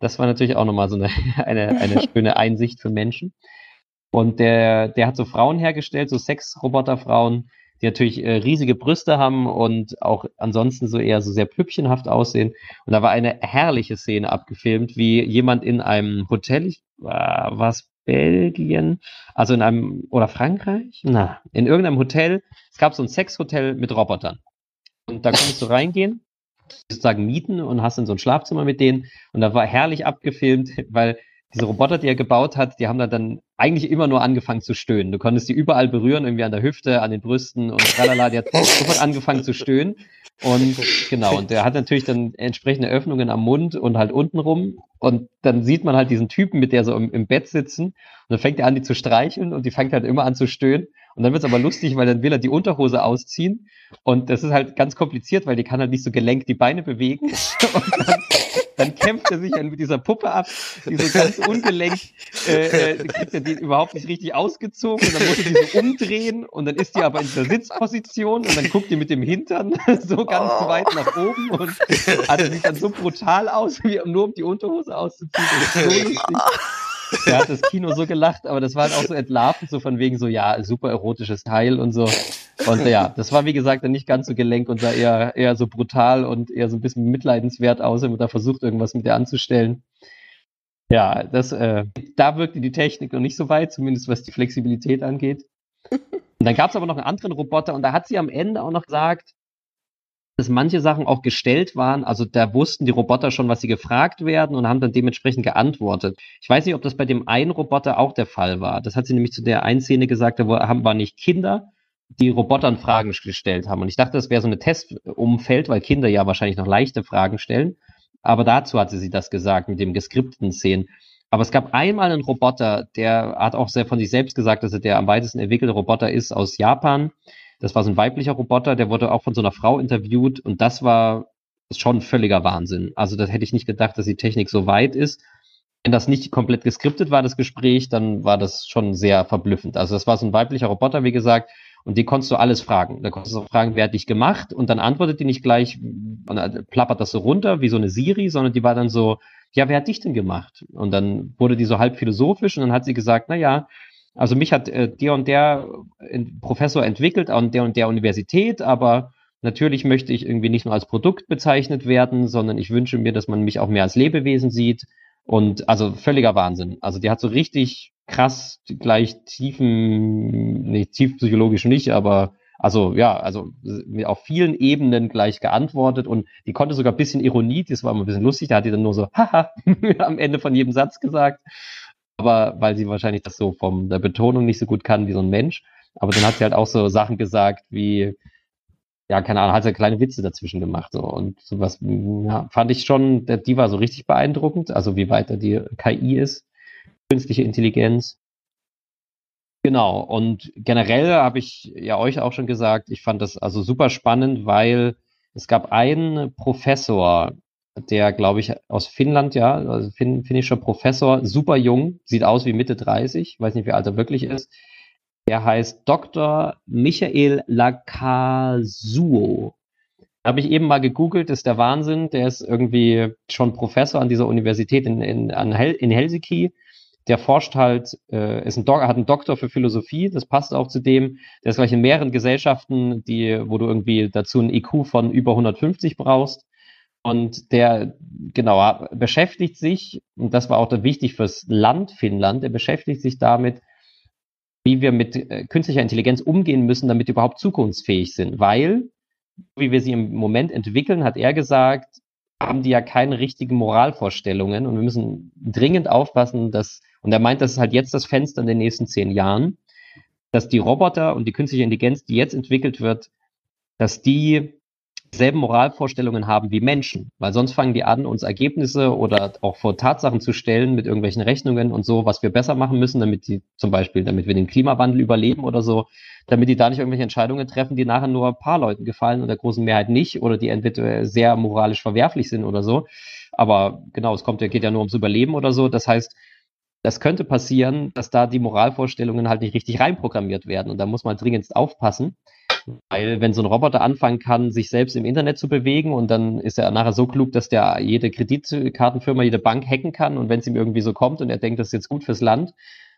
Das war natürlich auch nochmal so eine, eine, eine schöne Einsicht für Menschen. Und der, der hat so Frauen hergestellt, so Sexroboterfrauen, die natürlich äh, riesige Brüste haben und auch ansonsten so eher so sehr püppchenhaft aussehen. Und da war eine herrliche Szene abgefilmt, wie jemand in einem Hotel, ich, äh, war es Belgien, also in einem, oder Frankreich? Na, in irgendeinem Hotel. Es gab so ein Sexhotel mit Robotern. Und da konntest du reingehen, sozusagen mieten und hast dann so ein Schlafzimmer mit denen. Und da war herrlich abgefilmt, weil diese Roboter, die er gebaut hat, die haben da dann eigentlich immer nur angefangen zu stöhnen. Du konntest die überall berühren, irgendwie an der Hüfte, an den Brüsten und tralala. Die hat sofort angefangen zu stöhnen. Und genau, und der hat natürlich dann entsprechende Öffnungen am Mund und halt unten rum. Und dann sieht man halt diesen Typen, mit der so im, im Bett sitzen. Und dann fängt er an, die zu streicheln und die fängt halt immer an zu stöhnen. Und dann wird es aber lustig, weil dann will er die Unterhose ausziehen. Und das ist halt ganz kompliziert, weil die kann halt nicht so gelenkt die Beine bewegen. Und dann, dann kämpft er sich dann mit dieser Puppe ab, die so ganz ungelenkt, äh, äh, kriegt er die überhaupt nicht richtig ausgezogen. Und dann muss er die so umdrehen. Und dann ist die aber in der Sitzposition. Und dann guckt die mit dem Hintern so ganz oh. weit nach oben. Und also sieht dann so brutal aus, wie nur um die Unterhose auszuziehen. Das ist so lustig. Da hat das Kino so gelacht, aber das war halt auch so entlarvend, so von wegen so, ja, super erotisches Teil und so. Und ja, das war wie gesagt dann nicht ganz so gelenk und sah eher, eher so brutal und eher so ein bisschen mitleidenswert aus, wenn man da versucht, irgendwas mit der anzustellen. Ja, das, äh, da wirkte die Technik noch nicht so weit, zumindest was die Flexibilität angeht. Und dann gab es aber noch einen anderen Roboter und da hat sie am Ende auch noch gesagt, dass manche Sachen auch gestellt waren. Also da wussten die Roboter schon, was sie gefragt werden und haben dann dementsprechend geantwortet. Ich weiß nicht, ob das bei dem einen Roboter auch der Fall war. Das hat sie nämlich zu der einen Szene gesagt, da haben, waren nicht Kinder, die Robotern Fragen gestellt haben. Und ich dachte, das wäre so eine Testumfeld, weil Kinder ja wahrscheinlich noch leichte Fragen stellen. Aber dazu hatte sie das gesagt mit dem geskripteten Szenen. Aber es gab einmal einen Roboter, der hat auch sehr von sich selbst gesagt, dass er der am weitesten entwickelte Roboter ist aus Japan. Das war so ein weiblicher Roboter, der wurde auch von so einer Frau interviewt und das war schon völliger Wahnsinn. Also das hätte ich nicht gedacht, dass die Technik so weit ist. Wenn das nicht komplett geskriptet war, das Gespräch, dann war das schon sehr verblüffend. Also das war so ein weiblicher Roboter, wie gesagt, und die konntest du alles fragen. Da konntest du fragen, wer hat dich gemacht? Und dann antwortet die nicht gleich, plappert das so runter wie so eine Siri, sondern die war dann so, ja, wer hat dich denn gemacht? Und dann wurde die so halb philosophisch und dann hat sie gesagt, na ja, also mich hat äh, der und der äh, Professor entwickelt an der und der Universität, aber natürlich möchte ich irgendwie nicht nur als Produkt bezeichnet werden, sondern ich wünsche mir, dass man mich auch mehr als Lebewesen sieht. Und also völliger Wahnsinn. Also die hat so richtig krass gleich tiefen, nicht tief psychologisch nicht, aber also ja, also auf vielen Ebenen gleich geantwortet und die konnte sogar ein bisschen Ironie, das war immer ein bisschen lustig, da hat die dann nur so haha am Ende von jedem Satz gesagt aber weil sie wahrscheinlich das so von der Betonung nicht so gut kann wie so ein Mensch. Aber dann hat sie halt auch so Sachen gesagt wie, ja, keine Ahnung, hat sie kleine Witze dazwischen gemacht. So. Und sowas ja, fand ich schon, die war so richtig beeindruckend, also wie weiter die KI ist, künstliche Intelligenz. Genau, und generell habe ich ja euch auch schon gesagt, ich fand das also super spannend, weil es gab einen Professor, der, glaube ich, aus Finnland, ja, also fin finnischer Professor, super jung, sieht aus wie Mitte 30, weiß nicht, wie alt er wirklich ist. Der heißt Dr. Michael Lakazuo. Habe ich eben mal gegoogelt, ist der Wahnsinn. Der ist irgendwie schon Professor an dieser Universität in, in, Hel in Helsinki. Der forscht halt, äh, ist ein hat einen Doktor für Philosophie, das passt auch zu dem. Der ist gleich in mehreren Gesellschaften, die, wo du irgendwie dazu ein IQ von über 150 brauchst. Und der, genau, beschäftigt sich, und das war auch wichtig fürs Land Finnland, der beschäftigt sich damit, wie wir mit äh, künstlicher Intelligenz umgehen müssen, damit wir überhaupt zukunftsfähig sind. Weil, wie wir sie im Moment entwickeln, hat er gesagt, haben die ja keine richtigen Moralvorstellungen und wir müssen dringend aufpassen, dass, und er meint, das ist halt jetzt das Fenster in den nächsten zehn Jahren, dass die Roboter und die künstliche Intelligenz, die jetzt entwickelt wird, dass die selben Moralvorstellungen haben wie Menschen, weil sonst fangen die an, uns Ergebnisse oder auch vor Tatsachen zu stellen mit irgendwelchen Rechnungen und so, was wir besser machen müssen, damit die zum Beispiel, damit wir den Klimawandel überleben oder so, damit die da nicht irgendwelche Entscheidungen treffen, die nachher nur ein paar Leuten gefallen und der großen Mehrheit nicht oder die entweder sehr moralisch verwerflich sind oder so. Aber genau, es kommt, geht ja nur ums Überleben oder so. Das heißt, das könnte passieren, dass da die Moralvorstellungen halt nicht richtig reinprogrammiert werden und da muss man dringend aufpassen. Weil wenn so ein Roboter anfangen kann, sich selbst im Internet zu bewegen und dann ist er nachher so klug, dass der jede Kreditkartenfirma, jede Bank hacken kann und wenn es ihm irgendwie so kommt und er denkt, das ist jetzt gut fürs Land,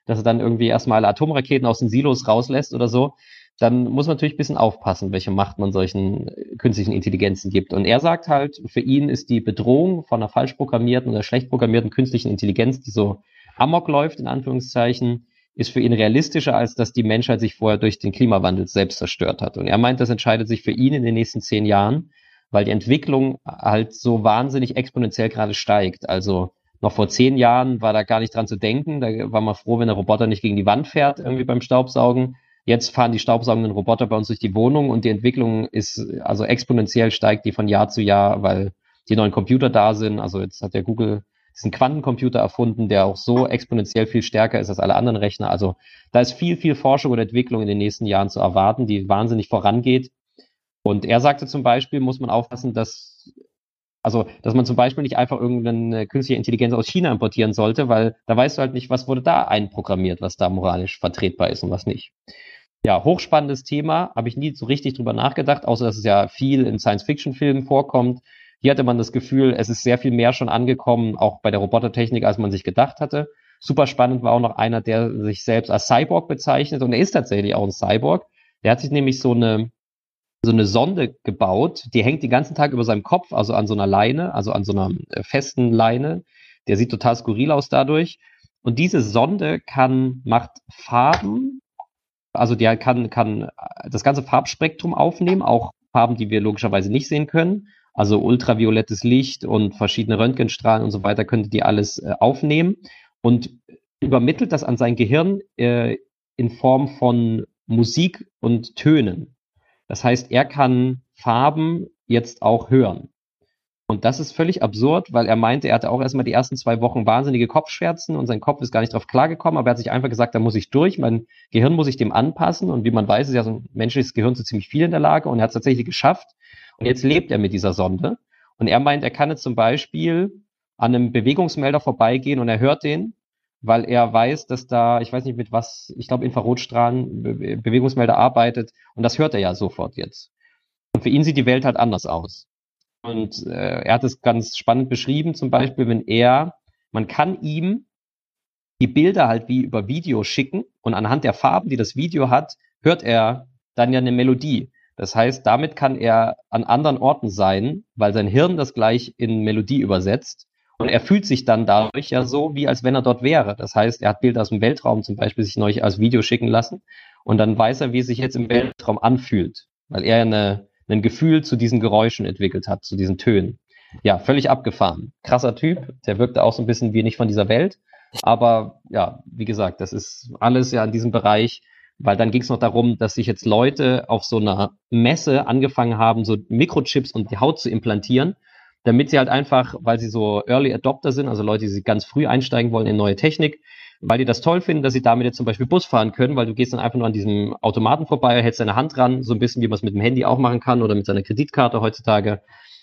dass er dann irgendwie erstmal Atomraketen aus den Silos rauslässt oder so, dann muss man natürlich ein bisschen aufpassen, welche Macht man solchen künstlichen Intelligenzen gibt. Und er sagt halt, für ihn ist die Bedrohung von einer falsch programmierten oder schlecht programmierten künstlichen Intelligenz, die so amok läuft, in Anführungszeichen, ist für ihn realistischer, als dass die Menschheit sich vorher durch den Klimawandel selbst zerstört hat. Und er meint, das entscheidet sich für ihn in den nächsten zehn Jahren, weil die Entwicklung halt so wahnsinnig exponentiell gerade steigt. Also noch vor zehn Jahren war da gar nicht dran zu denken. Da war man froh, wenn der Roboter nicht gegen die Wand fährt, irgendwie beim Staubsaugen. Jetzt fahren die staubsaugenden Roboter bei uns durch die Wohnung und die Entwicklung ist, also exponentiell steigt die von Jahr zu Jahr, weil die neuen Computer da sind. Also jetzt hat der Google diesen Quantencomputer erfunden, der auch so exponentiell viel stärker ist als alle anderen Rechner. Also da ist viel, viel Forschung und Entwicklung in den nächsten Jahren zu erwarten, die wahnsinnig vorangeht. Und er sagte zum Beispiel, muss man aufpassen, dass, also, dass man zum Beispiel nicht einfach irgendeine künstliche Intelligenz aus China importieren sollte, weil da weißt du halt nicht, was wurde da einprogrammiert, was da moralisch vertretbar ist und was nicht. Ja, hochspannendes Thema, habe ich nie so richtig drüber nachgedacht, außer dass es ja viel in Science-Fiction-Filmen vorkommt. Hier hatte man das Gefühl, es ist sehr viel mehr schon angekommen, auch bei der Robotertechnik, als man sich gedacht hatte. Super spannend war auch noch einer, der sich selbst als Cyborg bezeichnet und er ist tatsächlich auch ein Cyborg. Der hat sich nämlich so eine so eine Sonde gebaut, die hängt den ganzen Tag über seinem Kopf, also an so einer Leine, also an so einer äh, festen Leine. Der sieht total skurril aus dadurch. Und diese Sonde kann, macht Farben, also der kann, kann das ganze Farbspektrum aufnehmen, auch Farben, die wir logischerweise nicht sehen können also ultraviolettes Licht und verschiedene Röntgenstrahlen und so weiter, könnte die alles äh, aufnehmen und übermittelt das an sein Gehirn äh, in Form von Musik und Tönen. Das heißt, er kann Farben jetzt auch hören. Und das ist völlig absurd, weil er meinte, er hatte auch erstmal die ersten zwei Wochen wahnsinnige Kopfschmerzen und sein Kopf ist gar nicht drauf klargekommen, aber er hat sich einfach gesagt, da muss ich durch, mein Gehirn muss ich dem anpassen und wie man weiß, ist ja so ein menschliches Gehirn so ziemlich viel in der Lage und er hat es tatsächlich geschafft, und jetzt lebt er mit dieser Sonde. Und er meint, er kann jetzt zum Beispiel an einem Bewegungsmelder vorbeigehen und er hört den, weil er weiß, dass da, ich weiß nicht mit was, ich glaube Infrarotstrahlen, Be Bewegungsmelder arbeitet und das hört er ja sofort jetzt. Und für ihn sieht die Welt halt anders aus. Und äh, er hat es ganz spannend beschrieben, zum Beispiel, wenn er, man kann ihm die Bilder halt wie über Video schicken und anhand der Farben, die das Video hat, hört er dann ja eine Melodie. Das heißt, damit kann er an anderen Orten sein, weil sein Hirn das gleich in Melodie übersetzt. Und er fühlt sich dann dadurch ja so, wie als wenn er dort wäre. Das heißt, er hat Bilder aus dem Weltraum zum Beispiel sich neulich als Video schicken lassen. Und dann weiß er, wie es sich jetzt im Weltraum anfühlt, weil er eine, ein Gefühl zu diesen Geräuschen entwickelt hat, zu diesen Tönen. Ja, völlig abgefahren. Krasser Typ. Der wirkte auch so ein bisschen wie nicht von dieser Welt. Aber ja, wie gesagt, das ist alles ja in diesem Bereich weil dann ging es noch darum, dass sich jetzt Leute auf so einer Messe angefangen haben, so Mikrochips und die Haut zu implantieren, damit sie halt einfach, weil sie so Early Adopter sind, also Leute, die ganz früh einsteigen wollen in neue Technik, weil die das toll finden, dass sie damit jetzt zum Beispiel Bus fahren können, weil du gehst dann einfach nur an diesem Automaten vorbei, hältst deine Hand ran, so ein bisschen wie man es mit dem Handy auch machen kann oder mit seiner Kreditkarte heutzutage.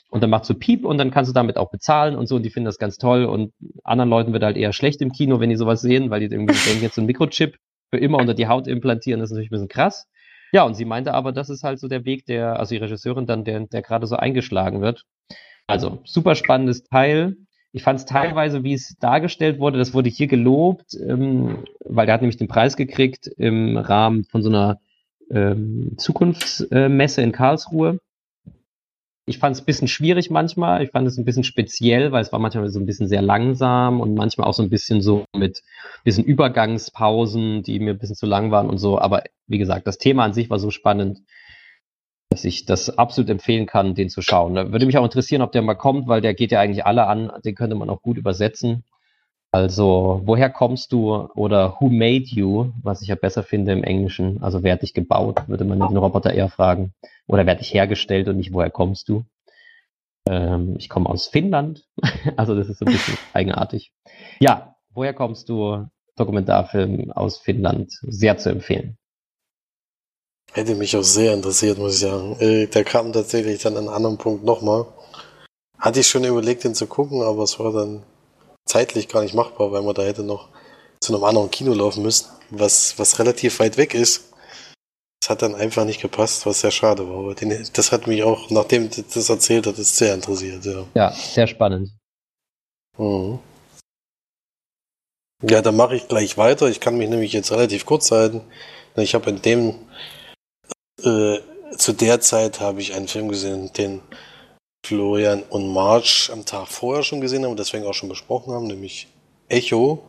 Und dann macht so Piep und dann kannst du damit auch bezahlen und so und die finden das ganz toll und anderen Leuten wird halt eher schlecht im Kino, wenn die sowas sehen, weil die irgendwie denken, jetzt so ein Mikrochip für immer unter die Haut implantieren, ist natürlich ein bisschen krass. Ja, und sie meinte aber, das ist halt so der Weg, der, also die Regisseurin dann, der, der gerade so eingeschlagen wird. Also, super spannendes Teil. Ich fand es teilweise, wie es dargestellt wurde, das wurde hier gelobt, ähm, weil der hat nämlich den Preis gekriegt im Rahmen von so einer ähm, Zukunftsmesse in Karlsruhe. Ich fand es ein bisschen schwierig manchmal. Ich fand es ein bisschen speziell, weil es war manchmal so ein bisschen sehr langsam und manchmal auch so ein bisschen so mit bisschen Übergangspausen, die mir ein bisschen zu lang waren und so. Aber wie gesagt, das Thema an sich war so spannend, dass ich das absolut empfehlen kann, den zu schauen. Da würde mich auch interessieren, ob der mal kommt, weil der geht ja eigentlich alle an. Den könnte man auch gut übersetzen. Also, woher kommst du oder who made you, was ich ja besser finde im Englischen. Also, wer hat dich gebaut, würde man den Roboter eher fragen. Oder wer hat dich hergestellt und nicht, woher kommst du? Ähm, ich komme aus Finnland. also, das ist so ein bisschen eigenartig. Ja, woher kommst du? Dokumentarfilm aus Finnland. Sehr zu empfehlen. Hätte mich auch sehr interessiert, muss ich sagen. Äh, der kam tatsächlich dann an einem anderen Punkt nochmal. Hatte ich schon überlegt, den zu gucken, aber es war dann zeitlich gar nicht machbar, weil man da hätte noch zu einem anderen Kino laufen müssen, was, was relativ weit weg ist. Das hat dann einfach nicht gepasst, was sehr schade war. Aber den, das hat mich auch, nachdem das erzählt hat, ist sehr interessiert. Ja, ja sehr spannend. Mhm. Ja, dann mache ich gleich weiter. Ich kann mich nämlich jetzt relativ kurz halten. Ich habe in dem äh, zu der Zeit habe ich einen Film gesehen, den Florian und March am Tag vorher schon gesehen haben und deswegen auch schon besprochen haben, nämlich Echo.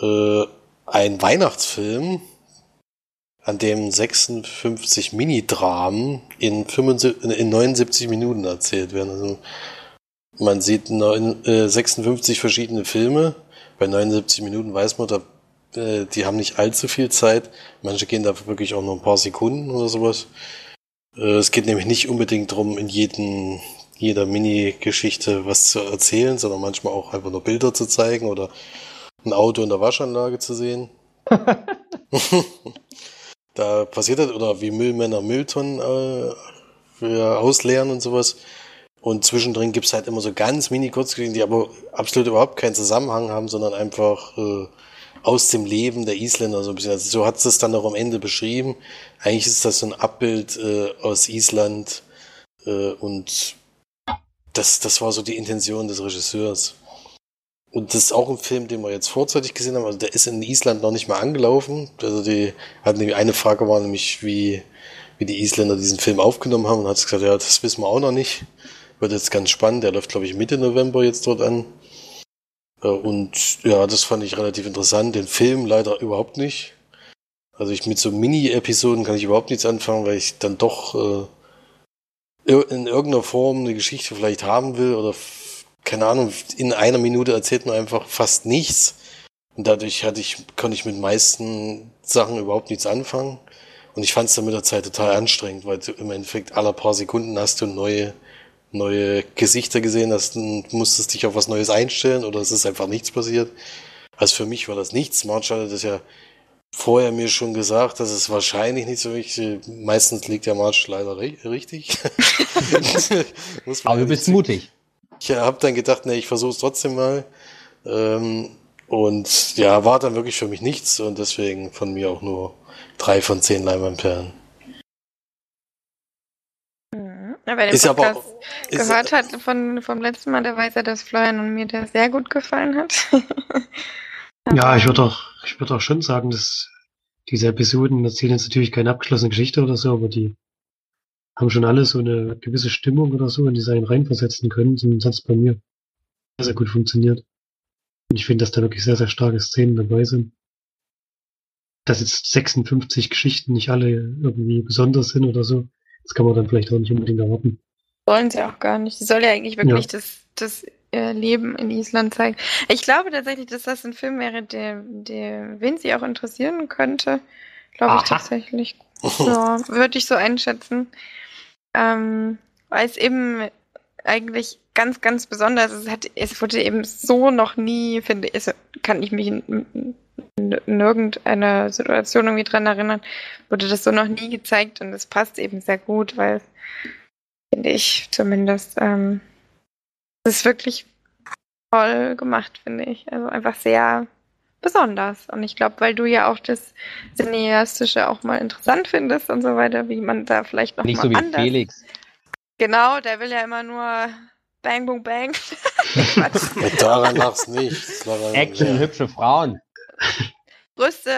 Äh, ein Weihnachtsfilm, an dem 56 Mini-Dramen in, 75, in 79 Minuten erzählt werden. Also man sieht neun, äh, 56 verschiedene Filme. Bei 79 Minuten weiß man, da, äh, die haben nicht allzu viel Zeit. Manche gehen da wirklich auch nur ein paar Sekunden oder sowas. Äh, es geht nämlich nicht unbedingt darum, in jedem, jeder Mini-Geschichte was zu erzählen, sondern manchmal auch einfach nur Bilder zu zeigen oder ein Auto in der Waschanlage zu sehen. da passiert das, oder wie Müllmänner Mülltonnen äh, ausleeren und sowas. Und zwischendrin gibt's halt immer so ganz mini-Kurzgeschichten, die aber absolut überhaupt keinen Zusammenhang haben, sondern einfach äh, aus dem Leben der Isländer so ein bisschen. Also so hat es dann auch am Ende beschrieben. Eigentlich ist das so ein Abbild äh, aus Island äh, und das, das war so die Intention des Regisseurs. Und das ist auch ein Film, den wir jetzt vorzeitig gesehen haben. Also der ist in Island noch nicht mal angelaufen. Also die hatten nämlich eine Frage war nämlich, wie, wie die Isländer diesen Film aufgenommen haben und hat gesagt, ja, das wissen wir auch noch nicht. Wird jetzt ganz spannend. Der läuft, glaube ich, Mitte November jetzt dort an. Äh, und ja, das fand ich relativ interessant. Den Film leider überhaupt nicht. Also ich mit so Mini-Episoden kann ich überhaupt nichts anfangen, weil ich dann doch äh, in irgendeiner Form eine Geschichte vielleicht haben will oder keine Ahnung, in einer Minute erzählt man einfach fast nichts. Und dadurch hatte ich, konnte ich mit meisten Sachen überhaupt nichts anfangen. Und ich fand es dann mit der Zeit total anstrengend, weil du im Endeffekt alle paar Sekunden hast du neue, neue Gesichter gesehen hast und musstest dich auf was Neues einstellen oder es ist einfach nichts passiert. Also für mich war das nichts. March hatte das ja vorher mir schon gesagt, dass es wahrscheinlich nicht so richtig, meistens liegt der March leider richtig. Aber du bist mutig. Ich habe dann gedacht, ne, ich versuche es trotzdem mal. Ähm, und ja, war dann wirklich für mich nichts und deswegen von mir auch nur drei von zehn Leinwandperlen. Ja, wer den ist Podcast aber, ist, gehört hat von, vom letzten Mal, der weiß ja, dass Florian und mir der sehr gut gefallen hat. ja, ich würde auch, ich würde auch schon sagen, dass diese Episoden erzählen jetzt natürlich keine abgeschlossene Geschichte oder so, aber die haben schon alle so eine gewisse Stimmung oder so in die Serien reinversetzen können. Zumindest hat es bei mir sehr, sehr gut funktioniert. Und ich finde, dass da wirklich sehr, sehr starke Szenen dabei sind. Dass jetzt 56 Geschichten nicht alle irgendwie besonders sind oder so, das kann man dann vielleicht auch nicht unbedingt erwarten. Sollen sie auch gar nicht. Sie soll ja eigentlich wirklich ja. das, das äh, Leben in Island zeigen. Ich glaube tatsächlich, dass das ein Film wäre, der, der Vinci auch interessieren könnte. Glaube ich tatsächlich. Ja, würde ich so einschätzen. Ähm, weil es eben eigentlich ganz, ganz besonders. Es, hat, es wurde eben so noch nie, finde ich, kann ich mich in, in, in irgendeiner Situation irgendwie dran erinnern, wurde das so noch nie gezeigt und es passt eben sehr gut, weil, finde ich zumindest, ähm, es ist wirklich toll gemacht, finde ich. Also einfach sehr besonders. Und ich glaube, weil du ja auch das Cineastische auch mal interessant findest und so weiter, wie man da vielleicht noch Nicht mal so wie anders. Felix. Genau, der will ja immer nur Bang, Boom, Bang. daran lach's nicht. Daran, Action, ja. hübsche Frauen. Brüste.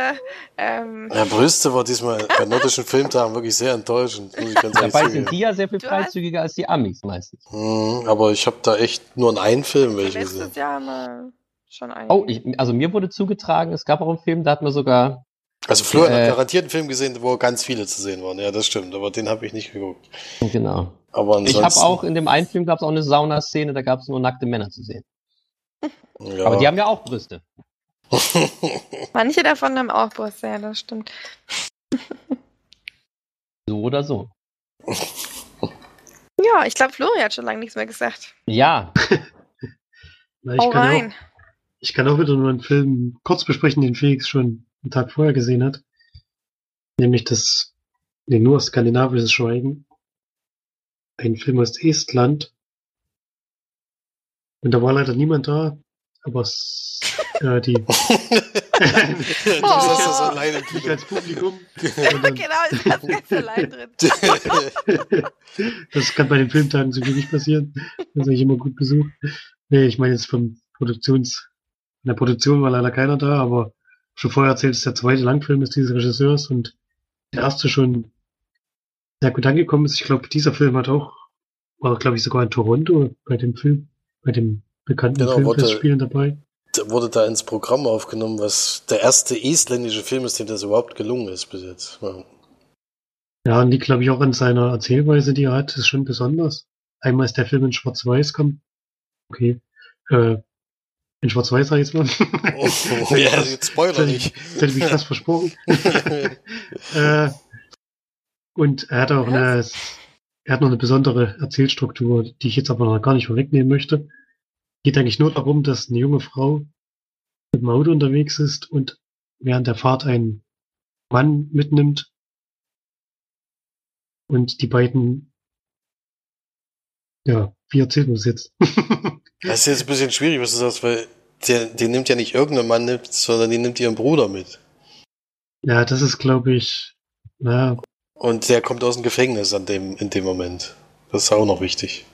Ähm. Ja, Brüste war diesmal bei nordischen Filmtagen wirklich sehr enttäuschend. Dabei sind die ja sehr viel freizügiger als die Amis meistens. Hm, aber ich habe da echt nur in einen Film welche gesehen. Jahr mal schon ein. Oh, ich, also mir wurde zugetragen, es gab auch einen Film, da hat man sogar. Also Florian äh, hat garantiert einen Film gesehen, wo ganz viele zu sehen waren. Ja, das stimmt, aber den habe ich nicht geguckt. Genau. Aber ansonsten... Ich habe auch in dem einen Film gab es auch eine Saunaszene, da gab es nur nackte Männer zu sehen. Ja. Aber die haben ja auch Brüste. Manche davon haben auch Brüste, ja, das stimmt. so oder so. Ja, ich glaube, Florian hat schon lange nichts mehr gesagt. Ja. Na, ich Hau rein. Auch, ich kann auch wieder nur einen Film kurz besprechen, den Felix schon einen Tag vorher gesehen hat. Nämlich das, nee, nur skandinavisches Schweigen. Ein Film aus Estland. Und da war leider niemand da, aber es, äh, die. du oh. das so alleine im Kino. als Publikum. genau, ist das ganz allein drin. das kann bei den Filmtagen so viel nicht passieren. Das ist eigentlich immer gut besucht. Nee, ich meine jetzt vom Produktions, in der Produktion war leider keiner da, aber schon vorher erzählt, es ist der zweite Langfilm des dieses Regisseurs und der erste schon sehr gut angekommen ist. Ich glaube, dieser Film hat auch, war glaube ich sogar in Toronto bei dem Film, bei dem bekannten Genau, Filmfestspielen dabei. Wurde da ins Programm aufgenommen, was der erste isländische Film ist, dem das überhaupt gelungen ist bis jetzt. Ja. Ja, und liegt, glaube ich, auch an seiner Erzählweise, die er hat, ist schon besonders. Einmal ist der Film in Schwarz-Weiß kam. Okay. Äh, in Schwarz-Weiß sag ich jetzt mal. Oh, ja, jetzt Spoiler nicht. das hätte ich fast versprochen. äh, und er hat auch eine, er hat noch eine besondere Erzählstruktur, die ich jetzt aber noch gar nicht vorwegnehmen möchte. Geht eigentlich nur darum, dass eine junge Frau mit dem Auto unterwegs ist und während der Fahrt einen Mann mitnimmt und die beiden, ja, wie erzählt man es jetzt? Das ist jetzt ein bisschen schwierig, was du sagst, weil der, die nimmt ja nicht irgendein Mann mit, sondern die nimmt ihren Bruder mit. ja, das ist, glaube ich, naja, Und der kommt aus dem Gefängnis an dem, in dem Moment. Das ist auch noch wichtig.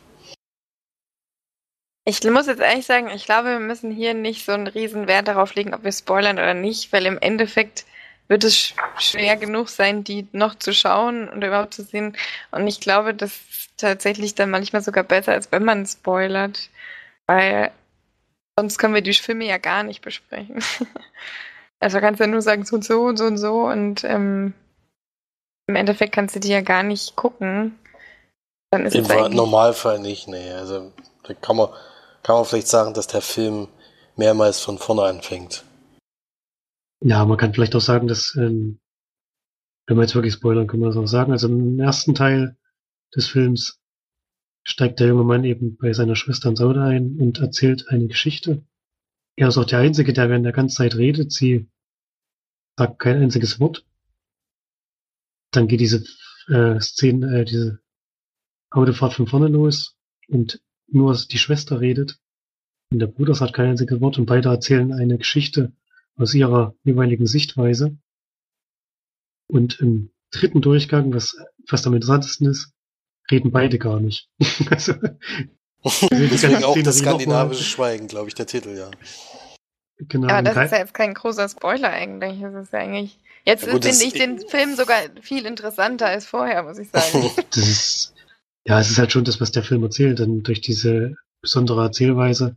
Ich muss jetzt ehrlich sagen, ich glaube, wir müssen hier nicht so einen riesen Wert darauf legen, ob wir spoilern oder nicht, weil im Endeffekt wird es sch- schwer genug sein, die noch zu schauen und überhaupt zu sehen. Und ich glaube, das ist tatsächlich dann manchmal sogar besser, als wenn man spoilert, weil sonst können wir die Filme ja gar nicht besprechen. Also kannst du ja nur sagen, so und so und so und so und ähm, im Endeffekt kannst du die ja gar nicht gucken. Dann ist Im es eigentlich Normalfall nicht, nee. Also da kann man, kann man vielleicht sagen, dass der Film mehrmals von vorne anfängt. Ja, man kann vielleicht auch sagen, dass, ähm, wenn wir jetzt wirklich spoilern, können wir das auch sagen. Also im ersten Teil des Films steigt der junge Mann eben bei seiner Schwester ins Auto ein und erzählt eine Geschichte. Er ist auch der Einzige, der während der ganzen Zeit redet. Sie sagt kein einziges Wort. Dann geht diese äh, Szene, äh, diese Autofahrt von vorne los und nur die Schwester redet. Und der Bruder sagt kein einziges Wort und beide erzählen eine Geschichte aus ihrer jeweiligen Sichtweise. Und im dritten Durchgang, was fast am interessantesten ist, reden beide gar nicht. also, Deswegen auch das skandinavische Schweigen, glaube ich, der Titel, ja. genau. Ja, und das ist ja jetzt kein großer Spoiler eigentlich. Das ist ja eigentlich. Jetzt Ja finde ich den Film sogar viel interessanter als vorher, muss ich sagen. das ist, ja, es ist halt schon das, was der Film erzählt, denn durch diese besondere Erzählweise.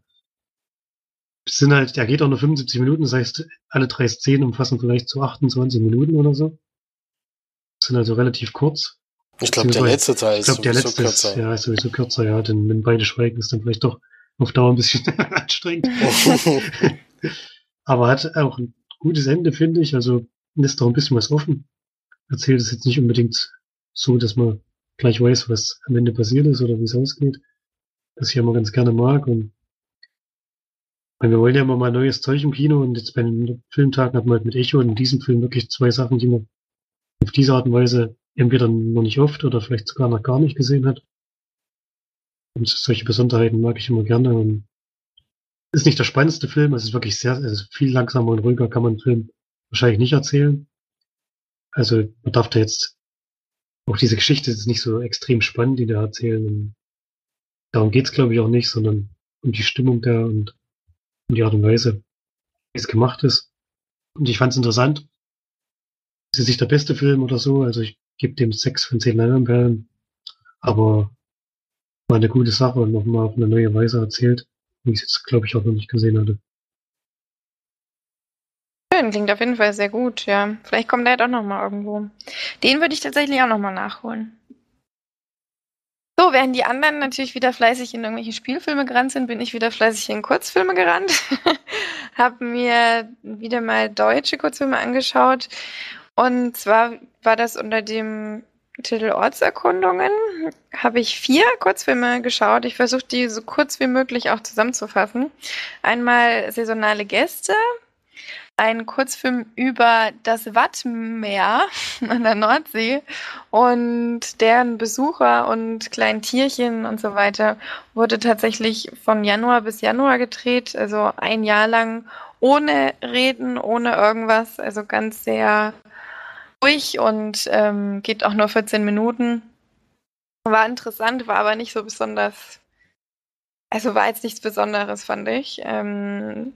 Es sind halt, der geht auch nur 75 Minuten, das heißt, alle drei Szenen umfassen vielleicht so 28 Minuten oder so. Sind also relativ kurz. Ich glaube, der letzte Teil Ich ist glaube, der sowieso letzte ist, kürzer. ja, ist sowieso kürzer, ja, denn wenn beide schweigen, ist dann vielleicht doch auf Dauer ein bisschen anstrengend. Aber hat auch ein gutes Ende, finde ich. Also lässt auch ein bisschen was offen. Erzählt es jetzt nicht unbedingt so, dass man gleich weiß, was am Ende passiert ist oder wie es ausgeht. Das ich immer ganz gerne mag. Und wir wollen ja immer mal neues Zeug im Kino und jetzt bei den Filmtagen hat man halt mit Echo und in diesem Film wirklich zwei Sachen, die man auf diese Art und Weise entweder noch nicht oft oder vielleicht sogar noch gar nicht gesehen hat. Und solche Besonderheiten mag ich immer gerne. Und ist nicht der spannendste Film, es ist wirklich sehr, also viel langsamer und ruhiger kann man einen Film wahrscheinlich nicht erzählen. Also man darf da jetzt auch diese Geschichte ist nicht so extrem spannend, die da erzählen. Und darum geht's glaube ich auch nicht, sondern um die Stimmung da und um die Art und Weise, wie es gemacht ist. Und ich fand es interessant. Es ist nicht der beste Film oder so, also ich gebe dem sechs von zehn Leinwandperlen, aber war eine gute Sache und nochmal auf eine neue Weise erzählt, wie ich es jetzt glaube ich auch noch nicht gesehen hatte. Schön, klingt auf jeden Fall sehr gut, ja. Vielleicht kommt der doch nochmal irgendwo. Den würde ich tatsächlich auch nochmal nachholen. So, während die anderen natürlich wieder fleißig in irgendwelche Spielfilme gerannt sind, bin ich wieder fleißig in Kurzfilme gerannt. Hab mir wieder mal deutsche Kurzfilme angeschaut. Und zwar war das unter dem Titel Ortserkundungen. Habe ich vier Kurzfilme geschaut. Ich versuche die so kurz wie möglich auch zusammenzufassen. Einmal saisonale Gäste, ein Kurzfilm über das Wattmeer an der Nordsee und deren Besucher und kleinen Tierchen und so weiter wurde tatsächlich von Januar bis Januar gedreht, also ein Jahr lang ohne Reden, ohne irgendwas, also ganz sehr ruhig und ähm, geht auch nur 14 Minuten. War interessant, war aber nicht so besonders, also war jetzt nichts Besonderes, fand ich. Ähm,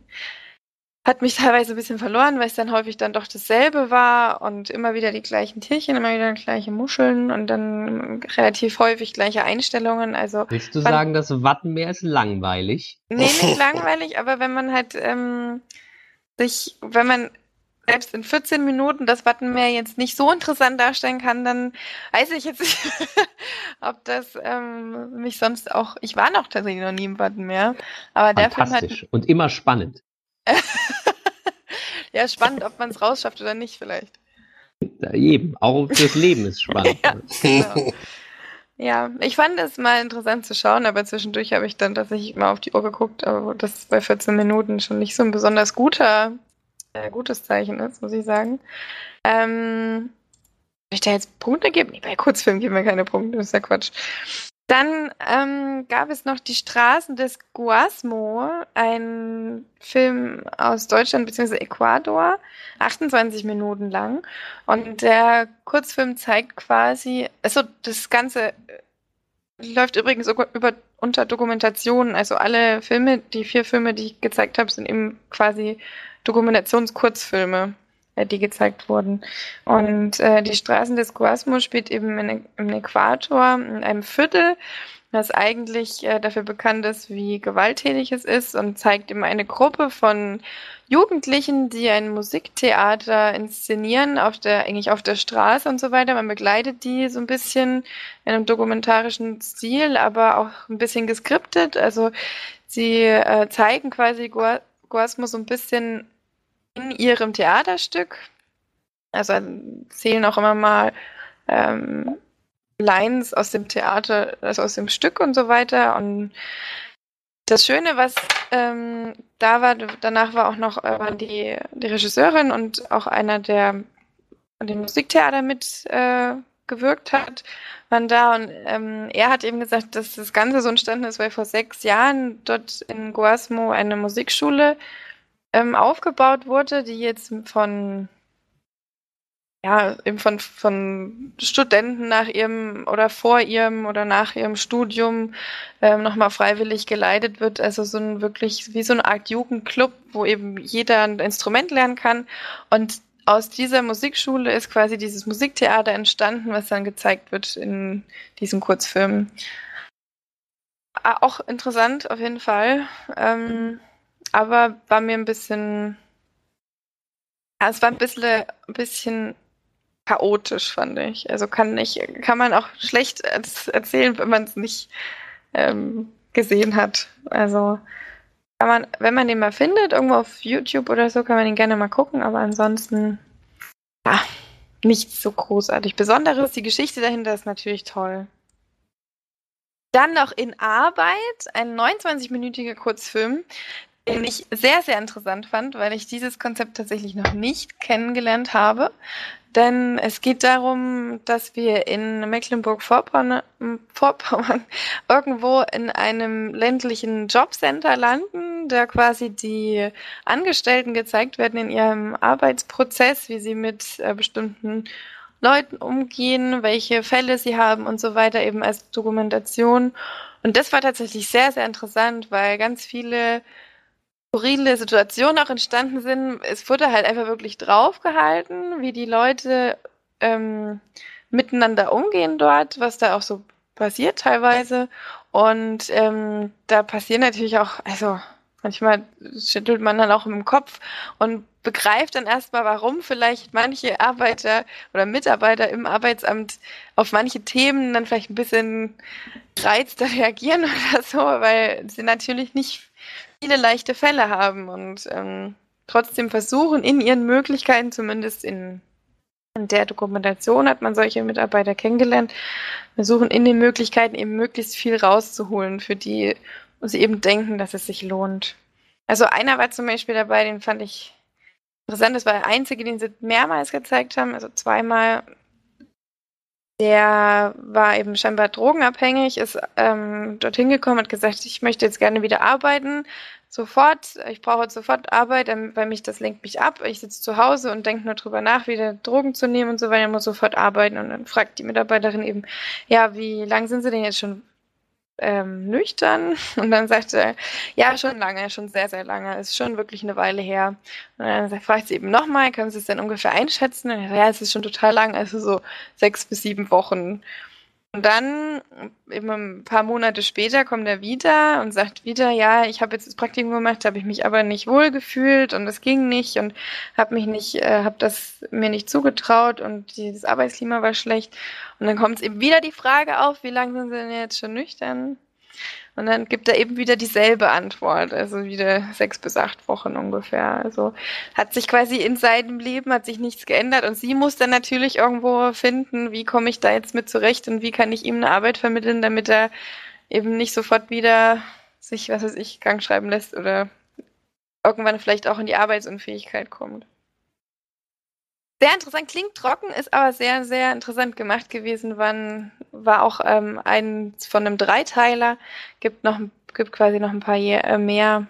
hat mich teilweise ein bisschen verloren, weil es dann häufig dann doch dasselbe war und immer wieder die gleichen Tierchen, immer wieder gleiche Muscheln und dann relativ häufig gleiche Einstellungen. Also Willst du sagen, das Wattenmeer ist langweilig? Nee, nicht langweilig, aber wenn man halt ähm, sich, wenn man selbst in 14 Minuten das Wattenmeer jetzt nicht so interessant darstellen kann, dann weiß ich jetzt nicht, ob das ähm, mich sonst auch. Ich war noch tatsächlich noch nie im Wattenmeer, aber der Film hat. Und immer spannend. ja spannend, ob man es rausschafft oder nicht vielleicht. Ja, Eben. Auch fürs Leben ist spannend. Ja. Genau. Ja, ich fand es mal interessant zu schauen, aber zwischendurch habe ich dann tatsächlich mal auf die Uhr geguckt, aber das bei 14 Minuten schon nicht so ein besonders guter, äh, gutes Zeichen ist, muss ich sagen. Ähm, soll ich da jetzt Punkte geben? Nee, bei Kurzfilmen geben wir keine Punkte, das ist ja Quatsch. Dann ähm, gab es noch Die Straßen des Guasmo, ein Film aus Deutschland bzw. Ecuador, 28 Minuten lang. Und der Kurzfilm zeigt quasi, also das Ganze äh, läuft übrigens über, unter Dokumentationen. Also alle Filme, die vier Filme, die ich gezeigt habe, sind eben quasi Dokumentationskurzfilme, die gezeigt wurden. Und äh, die Straßen des Guasmo spielt eben in, im Äquator, in einem Viertel, das eigentlich äh, dafür bekannt ist, wie gewalttätig es ist und zeigt eben eine Gruppe von Jugendlichen, die ein Musiktheater inszenieren, auf der, eigentlich auf der Straße und so weiter. Man begleitet die so ein bisschen in einem dokumentarischen Stil, aber auch ein bisschen geskriptet. Also sie äh, zeigen quasi Gua- Guasmo so ein bisschen in ihrem Theaterstück. Also zählen auch immer mal ähm, Lines aus dem Theater, also aus dem Stück und so weiter. Und das Schöne, was ähm, da war, danach war auch noch äh, die, die Regisseurin und auch einer, der an dem Musiktheater mit äh, hat, waren da und ähm, er hat eben gesagt, dass das Ganze so entstanden ist, weil vor sechs Jahren dort in Guasmo eine Musikschule ähm, aufgebaut wurde, die jetzt von ja, eben von, von Studenten nach ihrem oder vor ihrem oder nach ihrem Studium ähm, nochmal freiwillig geleitet wird. Also so ein wirklich wie so eine Art Jugendclub, wo eben jeder ein Instrument lernen kann. Und aus dieser Musikschule ist quasi dieses Musiktheater entstanden, was dann gezeigt wird in diesen Kurzfilmen. Ah, Auch interessant auf jeden Fall. Ähm, aber war mir ein bisschen. Es war ein bisschen, ein bisschen chaotisch, fand ich. Also kann ich, kann man auch schlecht erz- erzählen, wenn man es nicht ähm, gesehen hat. Also kann man, wenn man den mal findet, irgendwo auf YouTube oder so, kann man den gerne mal gucken, aber ansonsten ja, nichts so großartig. Besonderes, die Geschichte dahinter ist natürlich toll. Dann noch in Arbeit, ein 29-minütiger Kurzfilm, den ich sehr, sehr interessant fand, weil ich dieses Konzept tatsächlich noch nicht kennengelernt habe. Denn es geht darum, dass wir in Mecklenburg-Vorpommern Vorpommern irgendwo in einem ländlichen Jobcenter landen, da quasi die Angestellten gezeigt werden in ihrem Arbeitsprozess, wie sie mit äh, bestimmten Leuten umgehen, welche Fälle sie haben und so weiter, eben als Dokumentation. Und das war tatsächlich sehr, sehr interessant, weil ganz viele skurrile Situationen auch entstanden sind. Es wurde halt einfach wirklich draufgehalten, wie die Leute ähm, miteinander umgehen dort, was da auch so passiert teilweise. Und ähm, da passieren natürlich auch, also manchmal schüttelt man dann auch im Kopf und begreift dann erstmal, warum vielleicht manche Arbeiter oder Mitarbeiter im Arbeitsamt auf manche Themen dann vielleicht ein bisschen reizter reagieren oder so, weil sie natürlich nicht viele leichte Fälle haben und ähm, trotzdem versuchen, in ihren Möglichkeiten, zumindest in, in der Dokumentation hat man solche Mitarbeiter kennengelernt, versuchen in den Möglichkeiten eben möglichst viel rauszuholen, für die sie eben denken, dass es sich lohnt. Also einer war zum Beispiel dabei, den fand ich interessant, das war der einzige, den sie mehrmals gezeigt haben, also zweimal. Der war eben scheinbar drogenabhängig, ist ähm, dorthin gekommen, hat gesagt, ich möchte jetzt gerne wieder arbeiten, sofort, ich brauche jetzt sofort Arbeit, ähm, weil mich das lenkt mich ab. Ich sitze zu Hause und denke nur drüber nach, wieder Drogen zu nehmen und so weiter, muss sofort arbeiten. Und dann fragt die Mitarbeiterin eben, ja, wie lang sind Sie denn jetzt schon ähm, nüchtern? Und dann sagte er, ja, schon lange, schon sehr, sehr lange. Ist schon wirklich eine Weile her. Und dann fragt sie eben nochmal, können Sie es denn ungefähr einschätzen? Und er sagt, ja, es ist schon total lang, also so sechs bis sieben Wochen. Und dann, eben ein paar Monate später, kommt er wieder und sagt wieder, ja, ich habe jetzt das Praktikum gemacht, habe ich mich aber nicht wohl gefühlt und es ging nicht und habe mich nicht, äh, habe das mir nicht zugetraut und das Arbeitsklima war schlecht. Und dann kommt eben wieder die Frage auf, wie lange sind Sie denn jetzt schon nüchtern? Und dann gibt er eben wieder dieselbe Antwort, also wieder sechs bis acht Wochen ungefähr. Also hat sich quasi in seinem Leben hat sich nichts geändert und sie muss dann natürlich irgendwo finden, wie komme ich da jetzt mit zurecht und wie kann ich ihm eine Arbeit vermitteln, damit er eben nicht sofort wieder sich, was weiß ich, krank schreiben lässt oder irgendwann vielleicht auch in die Arbeitsunfähigkeit kommt. Sehr interessant, klingt trocken, ist aber sehr, sehr interessant gemacht gewesen. Wann war auch ähm, ein von einem Dreiteiler, gibt noch gibt quasi noch ein paar äh, mehr.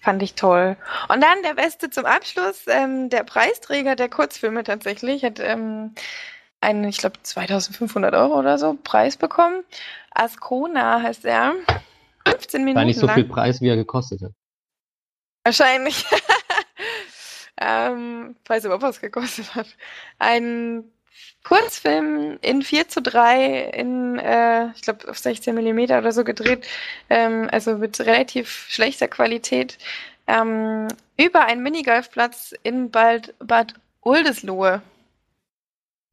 Fand ich toll. Und dann der Beste zum Abschluss, ähm, der Preisträger der Kurzfilme tatsächlich, hat ähm, einen, ich glaube, 2500 Euro oder so Preis bekommen. Ascona heißt er. 15 Minuten. War nicht so lang. viel Preis, wie er gekostet hat. Wahrscheinlich. ähm, weiß überhaupt was gekostet hat. Ein Kurzfilm in 4 zu 3 in, äh, ich glaube, auf 16 Millimeter oder so gedreht, ähm, also mit relativ schlechter Qualität, ähm, über einen Minigolfplatz in Bad, Bad Oldesloe.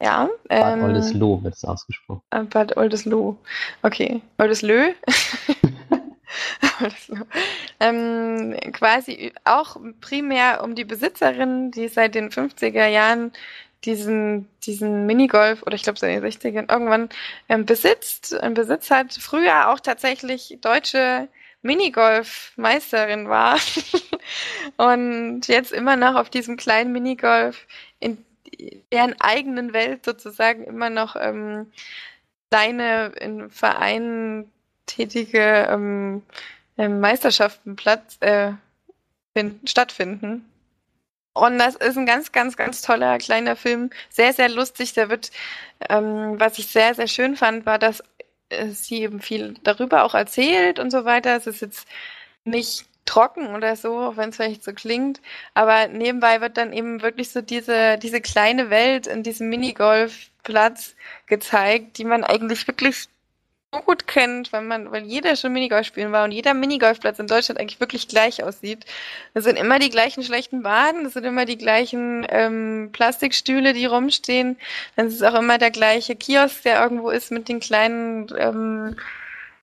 Ja. Bad Ähm, Oldesloe wird es ausgesprochen. äh, Bad Oldesloe. Okay. Oldeslö. Ähm, quasi auch primär um die Besitzerin, die seit den 50er Jahren diesen, diesen Minigolf, oder ich glaube seit den 60ern, irgendwann ähm, besitzt, einen Besitz hat, früher auch tatsächlich deutsche Minigolf-Meisterin war. Und jetzt immer noch auf diesem kleinen Minigolf in deren eigenen Welt sozusagen immer noch ähm, kleine in Vereinen tätige ähm, ähm, Meisterschaften Platz äh, finden, stattfinden. Und das ist ein ganz, ganz, ganz toller kleiner Film. Sehr, sehr lustig. Der wird, ähm, was ich sehr, sehr schön fand, war, dass äh, sie eben viel darüber auch erzählt und so weiter. Es ist jetzt nicht trocken oder so, auch wenn es vielleicht so klingt. Aber nebenbei wird dann eben wirklich so diese, diese kleine Welt in diesem Minigolfplatz gezeigt, die man eigentlich wirklich so gut kennt, weil man, weil jeder schon Minigolf spielen war und jeder Minigolfplatz in Deutschland eigentlich wirklich gleich aussieht. Es sind immer die gleichen schlechten Baden, es sind immer die gleichen ähm, Plastikstühle, die rumstehen. Dann ist es auch immer der gleiche Kiosk, der irgendwo ist mit den kleinen, ähm,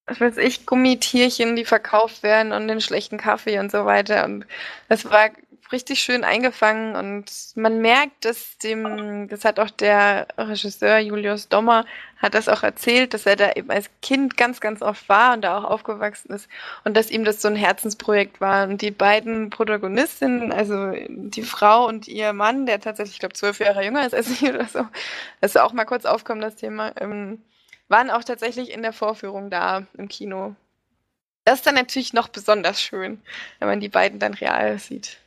was weiß ich, Gummitierchen, die verkauft werden und den schlechten Kaffee und so weiter. Und das war richtig schön eingefangen und man merkt, dass dem, das hat auch der Regisseur Julius Dommer, hat das auch erzählt, dass er da eben als Kind ganz, ganz oft war und da auch aufgewachsen ist und dass ihm das so ein Herzensprojekt war. Und die beiden Protagonistinnen, also die Frau und ihr Mann, der tatsächlich, ich glaube, zwölf Jahre jünger ist als ich oder so, das ist auch mal kurz aufkommen, das Thema, ähm, waren auch tatsächlich in der Vorführung da im Kino. Das ist dann natürlich noch besonders schön, wenn man die beiden dann real sieht.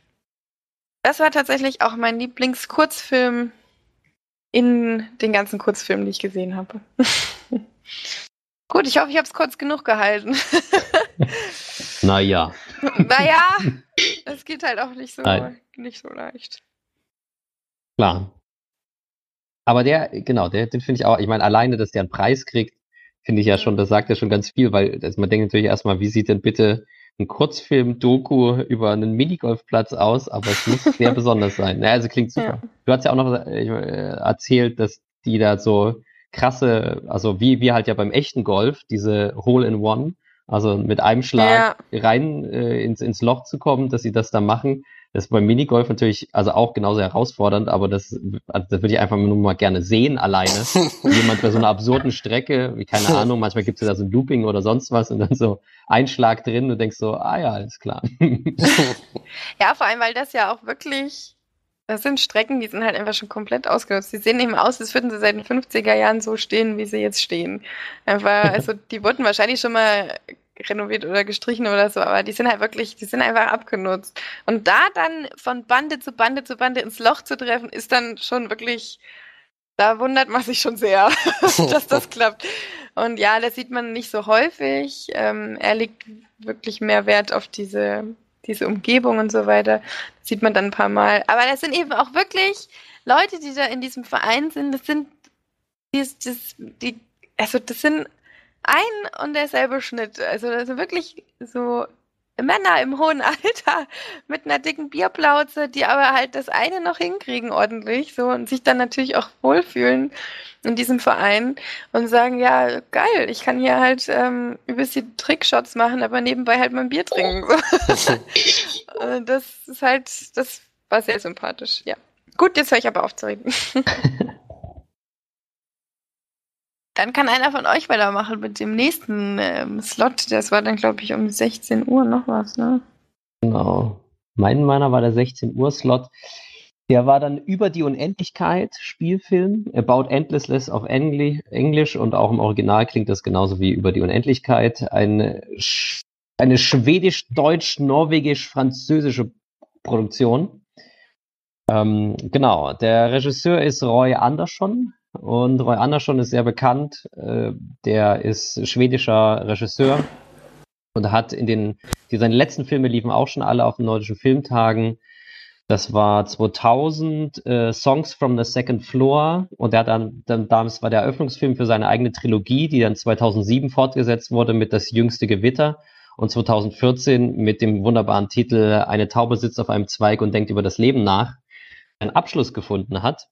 Das war tatsächlich auch mein Lieblingskurzfilm in den ganzen Kurzfilmen, die ich gesehen habe. Gut, ich hoffe, ich habe es kurz genug gehalten. Naja. naja, es geht halt auch nicht so, Nein. nicht so leicht. Klar. Aber der, genau, der, den finde ich auch, ich meine, alleine, dass der einen Preis kriegt, finde ich ja schon, das sagt ja schon ganz viel, weil also man denkt natürlich erstmal, wie sieht denn bitte ein Kurzfilm-Doku über einen Minigolfplatz aus, aber es muss sehr besonders sein. Ja, also klingt super. Ja. Du hast ja auch noch äh, erzählt, dass die da so krasse, also wie, wie halt ja beim echten Golf, diese Hole-in-One, also mit einem Schlag rein äh, ins, ins Loch zu kommen, dass sie das da machen. Das ist beim Minigolf natürlich also auch genauso herausfordernd, aber das, also das würde ich einfach nur mal gerne sehen alleine. Jemand bei so einer absurden Strecke, wie keine Ahnung, manchmal gibt es ja da so ein Looping oder sonst was und dann so ein Schlag drin und denkst so, ah ja, alles klar. Ja, vor allem, weil das ja auch wirklich, das sind Strecken, die sind halt einfach schon komplett ausgenutzt. Die sehen eben aus, als würden sie seit den 50er Jahren so stehen, wie sie jetzt stehen. Einfach, also die wurden wahrscheinlich schon mal renoviert oder gestrichen oder so, aber die sind halt wirklich, die sind einfach abgenutzt. Und da dann von Bande zu Bande zu Bande ins Loch zu treffen, ist dann schon wirklich, da wundert man sich schon sehr, dass das klappt. Und ja, das sieht man nicht so häufig. Ähm, er legt wirklich mehr Wert auf diese, diese Umgebung und so weiter. Das sieht man dann ein paar Mal. Aber das sind eben auch wirklich Leute, die da in diesem Verein sind. Das sind, die, das, die, also das sind ein und derselbe Schnitt. Also das sind wirklich so Männer im hohen Alter mit einer dicken Bierplauze, die aber halt das eine noch hinkriegen ordentlich so und sich dann natürlich auch wohlfühlen in diesem Verein und sagen, ja, geil, ich kann hier halt ähm, übelst die Trickshots machen, aber nebenbei halt mein Bier trinken. So. das ist halt, das war sehr sympathisch, ja. Gut, jetzt höre ich aber auf zu reden. Dann kann einer von euch weitermachen mit dem nächsten ähm, Slot. Das war dann, glaube ich, um 16 Uhr noch was, ne? Genau. Mein meiner war der 16 Uhr Slot. Der war dann über die Unendlichkeit Spielfilm. About Endlessness auf Engli Englisch und auch im Original klingt das genauso wie über die Unendlichkeit. Eine, Sch eine schwedisch-deutsch-norwegisch-französische Produktion. Ähm, genau, der Regisseur ist Roy Andersson, und Roy Andersson ist sehr bekannt. Äh, der ist schwedischer Regisseur und hat in den, die, seine letzten Filme liefen auch schon alle auf den nordischen Filmtagen. Das war 2000 äh, Songs from the Second Floor und der hat dann, dann damals war der Eröffnungsfilm für seine eigene Trilogie, die dann 2007 fortgesetzt wurde mit Das jüngste Gewitter und 2014 mit dem wunderbaren Titel Eine Taube sitzt auf einem Zweig und denkt über das Leben nach, einen Abschluss gefunden hat.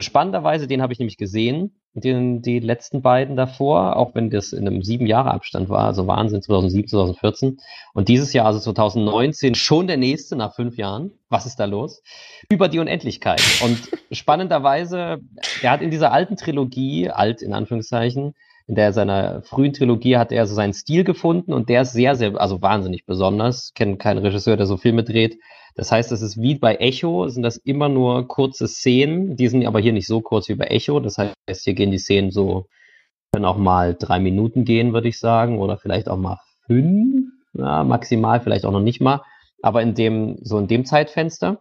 Spannenderweise, den habe ich nämlich gesehen, den, die letzten beiden davor, auch wenn das in einem sieben Jahre Abstand war, also Wahnsinn, 2007, 2014. Und dieses Jahr, also 2019, schon der nächste nach fünf Jahren. Was ist da los? Über die Unendlichkeit. Und spannenderweise, er hat in dieser alten Trilogie, alt in Anführungszeichen, in der seiner frühen Trilogie hat er so seinen Stil gefunden und der ist sehr, sehr, also wahnsinnig besonders. Ich kenne keinen Regisseur, der so Filme dreht, das heißt, es ist wie bei Echo, sind das immer nur kurze Szenen, die sind aber hier nicht so kurz wie bei Echo. Das heißt, hier gehen die Szenen so, können auch mal drei Minuten gehen, würde ich sagen, oder vielleicht auch mal fünf, ja, maximal, vielleicht auch noch nicht mal, aber in dem, so in dem Zeitfenster.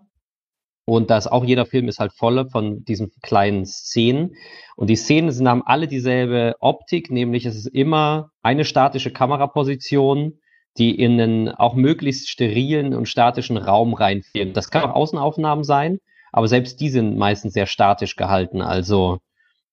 Und das auch jeder Film ist halt voll von diesen kleinen Szenen. Und die Szenen sind, haben alle dieselbe Optik, nämlich es ist immer eine statische Kameraposition, die in einen auch möglichst sterilen und statischen Raum reinfilmen. Das kann auch Außenaufnahmen sein, aber selbst die sind meistens sehr statisch gehalten. Also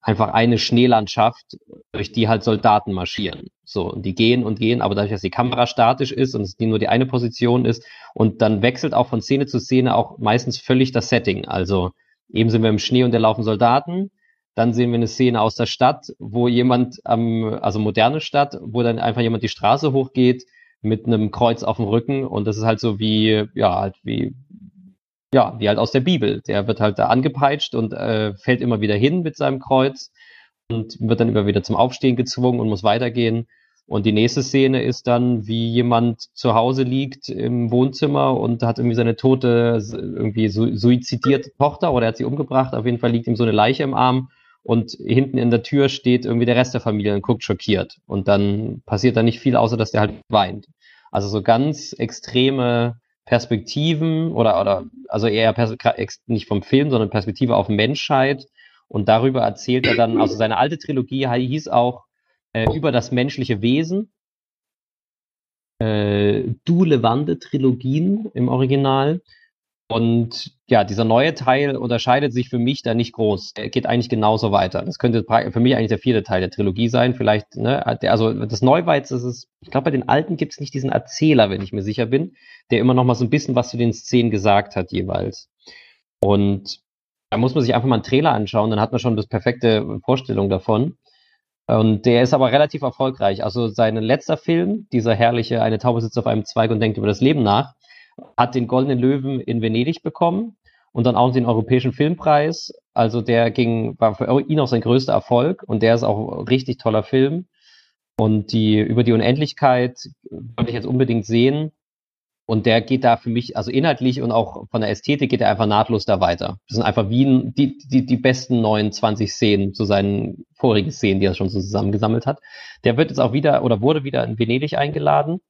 einfach eine Schneelandschaft, durch die halt Soldaten marschieren. So, und die gehen und gehen, aber dadurch, dass die Kamera statisch ist und es nur die eine Position ist und dann wechselt auch von Szene zu Szene auch meistens völlig das Setting. Also eben sind wir im Schnee und da laufen Soldaten. Dann sehen wir eine Szene aus der Stadt, wo jemand am, also moderne Stadt, wo dann einfach jemand die Straße hochgeht, mit einem Kreuz auf dem Rücken und das ist halt so wie, ja, halt wie, ja, wie halt aus der Bibel. Der wird halt da angepeitscht und äh, fällt immer wieder hin mit seinem Kreuz und wird dann immer wieder zum Aufstehen gezwungen und muss weitergehen. Und die nächste Szene ist dann, wie jemand zu Hause liegt im Wohnzimmer und hat irgendwie seine tote, irgendwie suizidierte Tochter oder er hat sie umgebracht. Auf jeden Fall liegt ihm so eine Leiche im Arm und hinten in der Tür steht irgendwie der Rest der Familie und guckt schockiert. Und dann passiert da nicht viel, außer dass der halt weint. Also so ganz extreme Perspektiven oder, oder also eher Pers nicht vom Film, sondern Perspektive auf Menschheit. Und darüber erzählt er dann, also seine alte Trilogie hieß auch äh, über das menschliche Wesen. Äh, Du Levante Trilogien im Original. Und ja, dieser neue Teil unterscheidet sich für mich da nicht groß. Er geht eigentlich genauso weiter. Das könnte für mich eigentlich der vierte Teil der Trilogie sein. Vielleicht, ne, also das Neuweiz ist es, ich glaube, bei den alten gibt es nicht diesen Erzähler, wenn ich mir sicher bin, der immer noch mal so ein bisschen was zu den Szenen gesagt hat jeweils. Und da muss man sich einfach mal einen Trailer anschauen, dann hat man schon das perfekte Vorstellung davon. Und der ist aber relativ erfolgreich. Also sein letzter Film, dieser herrliche Eine Taube sitzt auf einem Zweig und denkt über das Leben nach, hat den Goldenen Löwen in Venedig bekommen und dann auch den Europäischen Filmpreis. Also der ging, war für ihn auch sein größter Erfolg und der ist auch ein richtig toller Film. Und die über die Unendlichkeit wollte ich jetzt unbedingt sehen. Und der geht da für mich, also inhaltlich und auch von der Ästhetik geht er einfach nahtlos da weiter. Das sind einfach wie die, die, die besten 29 Szenen zu seinen vorigen Szenen, die er schon so zusammengesammelt hat. Der wird jetzt auch wieder oder wurde wieder in Venedig eingeladen.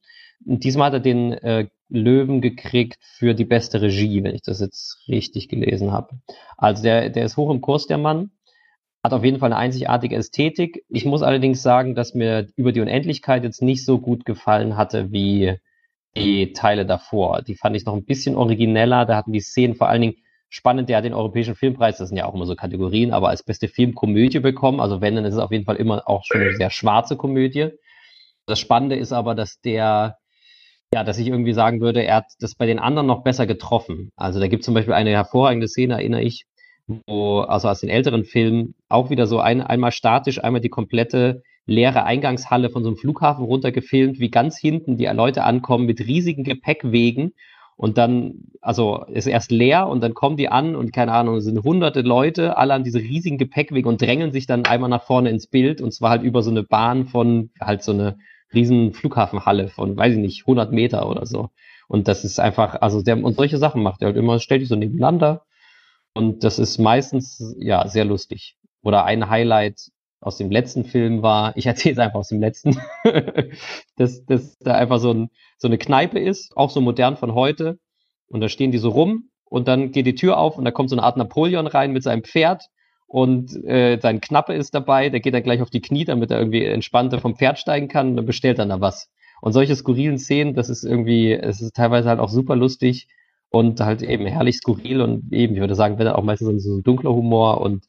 Und diesmal hat er den äh, Löwen gekriegt für die beste Regie, wenn ich das jetzt richtig gelesen habe. Also der, der ist hoch im Kurs, der Mann. Hat auf jeden Fall eine einzigartige Ästhetik. Ich muss allerdings sagen, dass mir über die Unendlichkeit jetzt nicht so gut gefallen hatte wie die Teile davor. Die fand ich noch ein bisschen origineller. Da hatten die Szenen vor allen Dingen spannend. Der hat den Europäischen Filmpreis, das sind ja auch immer so Kategorien, aber als beste Filmkomödie bekommen. Also wenn, dann ist es auf jeden Fall immer auch schon eine sehr schwarze Komödie. Das Spannende ist aber, dass der ja, dass ich irgendwie sagen würde, er hat das bei den anderen noch besser getroffen. Also da gibt es zum Beispiel eine hervorragende Szene, erinnere ich, wo, also aus den älteren Filmen, auch wieder so ein, einmal statisch, einmal die komplette leere Eingangshalle von so einem Flughafen runtergefilmt, wie ganz hinten die Leute ankommen mit riesigen Gepäckwegen und dann, also ist erst leer und dann kommen die an und keine Ahnung, es sind hunderte Leute, alle an diese riesigen Gepäckwegen und drängeln sich dann einmal nach vorne ins Bild und zwar halt über so eine Bahn von halt so eine riesen Flughafenhalle von, weiß ich nicht, 100 Meter oder so. Und das ist einfach, also der, und solche Sachen macht er halt immer, stellt die so nebeneinander. Und das ist meistens, ja, sehr lustig. Oder ein Highlight aus dem letzten Film war, ich erzähle es einfach aus dem letzten, dass, dass da einfach so, ein, so eine Kneipe ist, auch so modern von heute. Und da stehen die so rum und dann geht die Tür auf und da kommt so eine Art Napoleon rein mit seinem Pferd und äh, sein Knappe ist dabei, der geht dann gleich auf die Knie, damit er irgendwie entspannter vom Pferd steigen kann und dann bestellt dann da was. Und solche skurrilen Szenen, das ist irgendwie, es ist teilweise halt auch super lustig und halt eben herrlich skurril und eben, ich würde sagen, wenn auch meistens so ein dunkler Humor und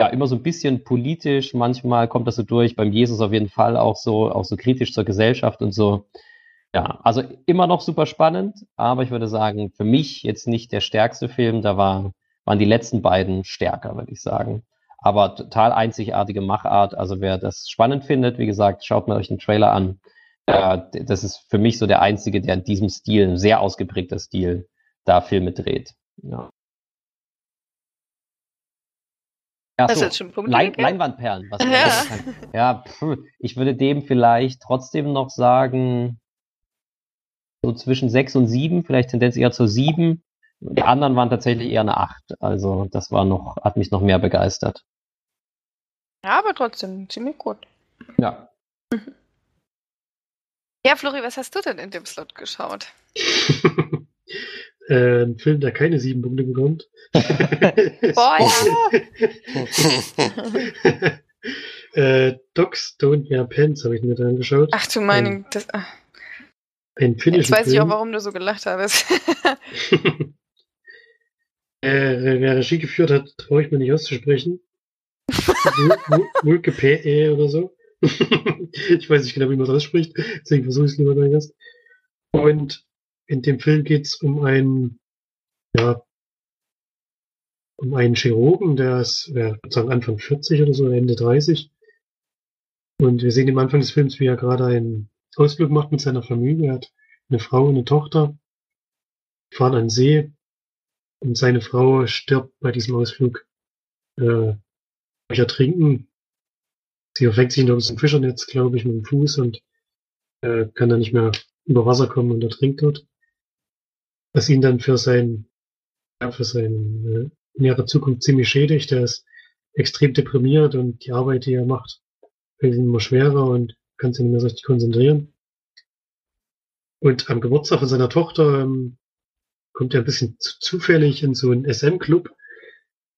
ja, immer so ein bisschen politisch, manchmal kommt das so durch, beim Jesus auf jeden Fall auch so, auch so kritisch zur Gesellschaft und so. Ja, also immer noch super spannend, aber ich würde sagen, für mich jetzt nicht der stärkste Film, da war waren die letzten beiden stärker, würde ich sagen. Aber total einzigartige Machart. Also wer das spannend findet, wie gesagt, schaut mir euch den Trailer an. Äh, das ist für mich so der einzige, der in diesem Stil, ein sehr ausgeprägter Stil, da Filme dreht. Ja. Das so, schon Punkte Lein, gegeben? Leinwandperlen. Was Ja. ja, pf, ich würde dem vielleicht trotzdem noch sagen, so zwischen sechs und sieben, vielleicht Tendenz eher zur sieben. Die anderen waren tatsächlich eher eine acht. Also das war noch, hat mich noch mehr begeistert. Ja, aber trotzdem ziemlich gut. Ja. Ja, Flori, was hast du denn in dem Slot geschaut? äh, ein Film, der keine sieben Punkte bekommt. Boah, ja. äh, Dogs Don't Wear Pants habe ich mir da angeschaut. Ach du meine, das, ach, Ein jetzt finnischer weiß ich auch, Film. warum du so gelacht hast. äh, wer Regie geführt hat, traue ich mir nicht auszusprechen. Wulke P.E. oder so. ich weiß nicht genau, wie man das spricht, deswegen versuche ich es lieber gleich erst. Und in dem Film geht es um einen, ja, um einen Chirurgen, der ist, ja, ich würde sagen Anfang 40 oder so, Ende 30. Und wir sehen am Anfang des Films, wie er gerade einen Ausflug macht mit seiner Familie. Er hat eine Frau und eine Tochter, fahren an den See und seine Frau stirbt bei diesem Ausflug äh, durch Ertrinken. Sie verfängt sich noch ein Fischernetz, glaube ich, mit dem Fuß und äh, kann dann nicht mehr über Wasser kommen und ertrinkt dort. Was ihn dann für sein, ja, für seine äh, nähere Zukunft ziemlich schädigt. Er ist extrem deprimiert und die Arbeit, die er macht, fällt ihm immer schwerer und kann sich nicht mehr so richtig konzentrieren. Und am Geburtstag von seiner Tochter ähm, kommt er ein bisschen zu, zufällig in so einen SM-Club.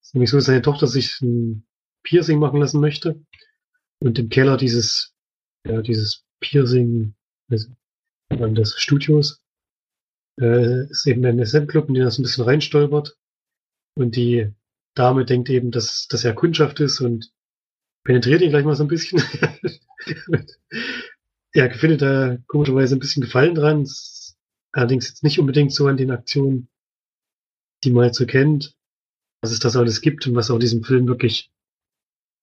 Ist nämlich so, dass seine Tochter sich ein Piercing machen lassen möchte. Und im Keller dieses, ja, dieses Piercing, also des Studios, äh, ist eben ein SM-Club, in den so ein bisschen reinstolpert. Und die Dame denkt eben, dass das ja Kundschaft ist und penetriert ihn gleich mal so ein bisschen. er findet da komischerweise ein bisschen Gefallen dran. Allerdings jetzt nicht unbedingt so an den Aktionen, die man jetzt so kennt, was es das alles gibt und was auch in diesem Film wirklich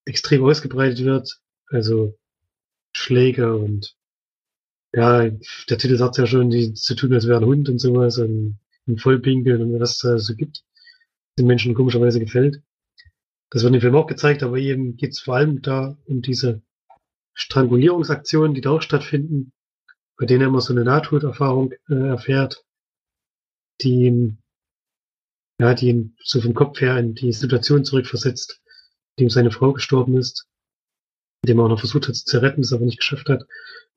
extrem ausgebreitet wird. Also Schläge und ja, der Titel sagt ja schon, die zu tun, als wäre ein Hund und sowas und ein Vollpinkeln und was es da so gibt, den Menschen komischerweise gefällt. Das wird im Film auch gezeigt, aber eben geht es vor allem da um diese Strangulierungsaktionen, die da auch stattfinden, bei denen er immer so eine Nahtoderfahrung äh, erfährt, die ihm, ja, die ihn so vom Kopf her in die Situation zurückversetzt, in dem seine Frau gestorben ist, in dem er auch noch versucht hat sie zu retten, es aber nicht geschafft hat,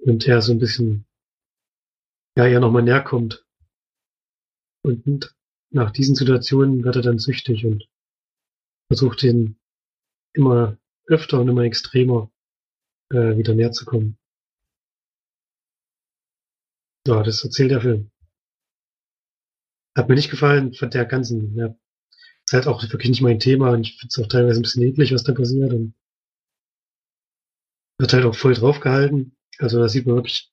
und er so ein bisschen, ja, ihr nochmal näher kommt. Und nach diesen Situationen wird er dann süchtig und versucht ihn immer öfter und immer extremer äh, wieder näher zu kommen. Ja, das erzählt der Film. Hat mir nicht gefallen von der ganzen, ja, ist halt auch wirklich nicht mein Thema und ich finde es auch teilweise ein bisschen eklig, was da passiert und wird halt auch voll draufgehalten. Also da sieht man wirklich,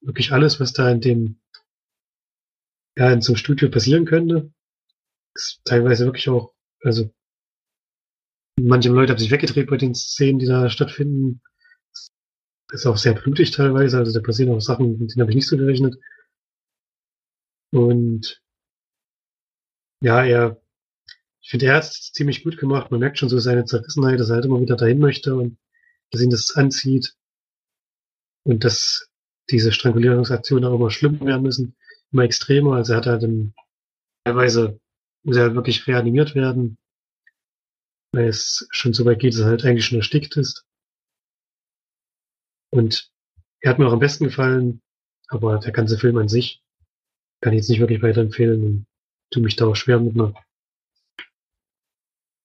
wirklich alles, was da in dem, ja, in so einem Studio passieren könnte. Ist teilweise wirklich auch, also manche Leute haben sich weggedreht bei den Szenen, die da stattfinden. Ist auch sehr blutig teilweise, also da passieren auch Sachen, mit denen habe ich nicht so gerechnet. Und ja, er, ich finde, er hat es ziemlich gut gemacht. Man merkt schon so seine Zerrissenheit, dass er halt immer wieder dahin möchte und dass ihn das anzieht. Und dass diese Strangulierungsaktionen auch immer schlimmer werden müssen, immer extremer. Also er hat halt dann teilweise muss er halt wirklich reanimiert werden, weil es schon so weit geht, dass er halt eigentlich schon erstickt ist. Und er hat mir auch am besten gefallen, aber der ganze Film an sich kann ich jetzt nicht wirklich weiterempfehlen und tue mich da auch schwer mit einer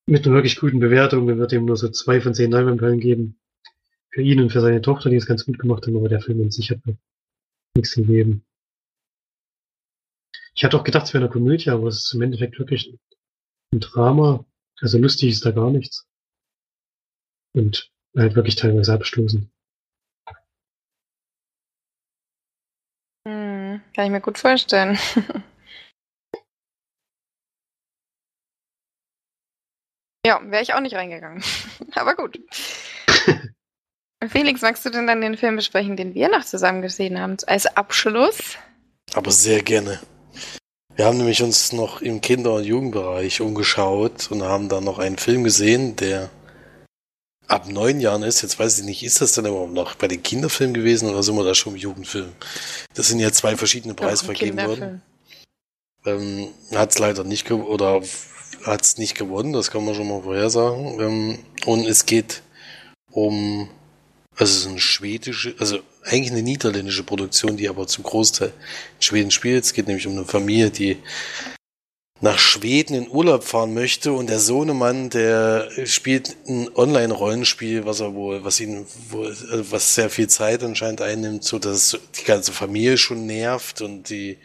mit einer wirklich guten Bewertung. Wir wird ihm nur so zwei von zehn Leinwandperlen geben. Für ihn und für seine Tochter, die es ganz gut gemacht haben, aber der Film an sich hat mir nichts gegeben. Ich hatte auch gedacht, es wäre eine Komödie, aber es ist im Endeffekt wirklich ein Drama. Also lustig ist da gar nichts. Und halt wirklich teilweise abstoßen. Hm, kann ich mir gut vorstellen. ja, wäre ich auch nicht reingegangen. Aber gut. Felix, magst du denn dann den Film besprechen, den wir noch zusammen gesehen haben, als Abschluss? Aber sehr gerne. Wir haben nämlich uns noch im Kinder- und Jugendbereich umgeschaut und haben dann noch einen Film gesehen, der ab neun Jahren ist. Jetzt weiß ich nicht, ist das dann überhaupt noch bei den Kinderfilmen gewesen oder sind wir da schon im Jugendfilm? Das sind ja zwei verschiedene Preise vergeben worden. Ähm, hat es leider nicht oder hat es nicht gewonnen, das kann man schon mal vorhersagen. Ähm, und es geht um also es ist eine schwedische, also eigentlich eine niederländische Produktion, die aber zum Großteil in Schweden spielt. Es geht nämlich um eine Familie, die nach Schweden in Urlaub fahren möchte und der Sohnemann, der spielt ein Online-Rollenspiel, was er wohl, was ihn, wohl, also was sehr viel Zeit anscheinend einnimmt, so dass die ganze Familie schon nervt und die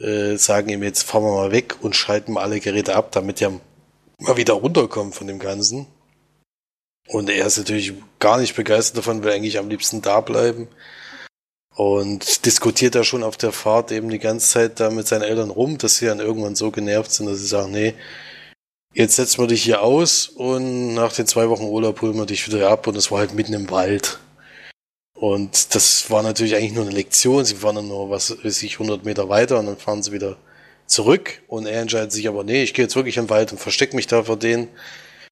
äh, sagen ihm jetzt fahren wir mal weg und schalten mal alle Geräte ab, damit er mal wieder runterkommt von dem Ganzen. Und er ist natürlich gar nicht begeistert davon, will eigentlich am liebsten da bleiben. Und diskutiert da schon auf der Fahrt eben die ganze Zeit da mit seinen Eltern rum, dass sie dann irgendwann so genervt sind, dass sie sagen, nee, jetzt setzen wir dich hier aus und nach den zwei Wochen Urlaub holen wir dich wieder ab und es war halt mitten im Wald. Und das war natürlich eigentlich nur eine Lektion. Sie fahren dann nur, was weiß ich, 100 Meter weiter und dann fahren sie wieder zurück. Und er entscheidet sich aber, nee, ich gehe jetzt wirklich den Wald und verstecke mich da vor denen.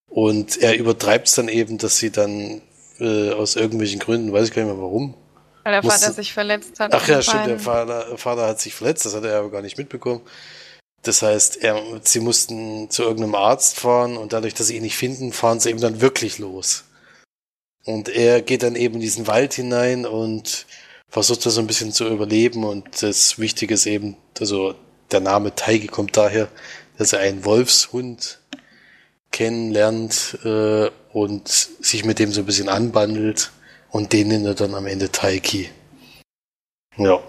Und er übertreibt es dann eben, dass sie dann äh, aus irgendwelchen Gründen, weiß ich gar nicht mehr warum. Weil der Vater sich verletzt hat. Ach ja, stimmt, der Vater, Vater hat sich verletzt, das hat er aber gar nicht mitbekommen. Das heißt, er, sie mussten zu irgendeinem Arzt fahren und dadurch, dass sie ihn nicht finden, fahren sie eben dann wirklich los. Und er geht dann eben in diesen Wald hinein und versucht das so ein bisschen zu überleben. Und das Wichtige ist eben, also der Name Teige kommt daher, dass er einen Wolfshund kennenlernt äh, und sich mit dem so ein bisschen anbandelt und den nennt er dann am Ende Taiki. Ja.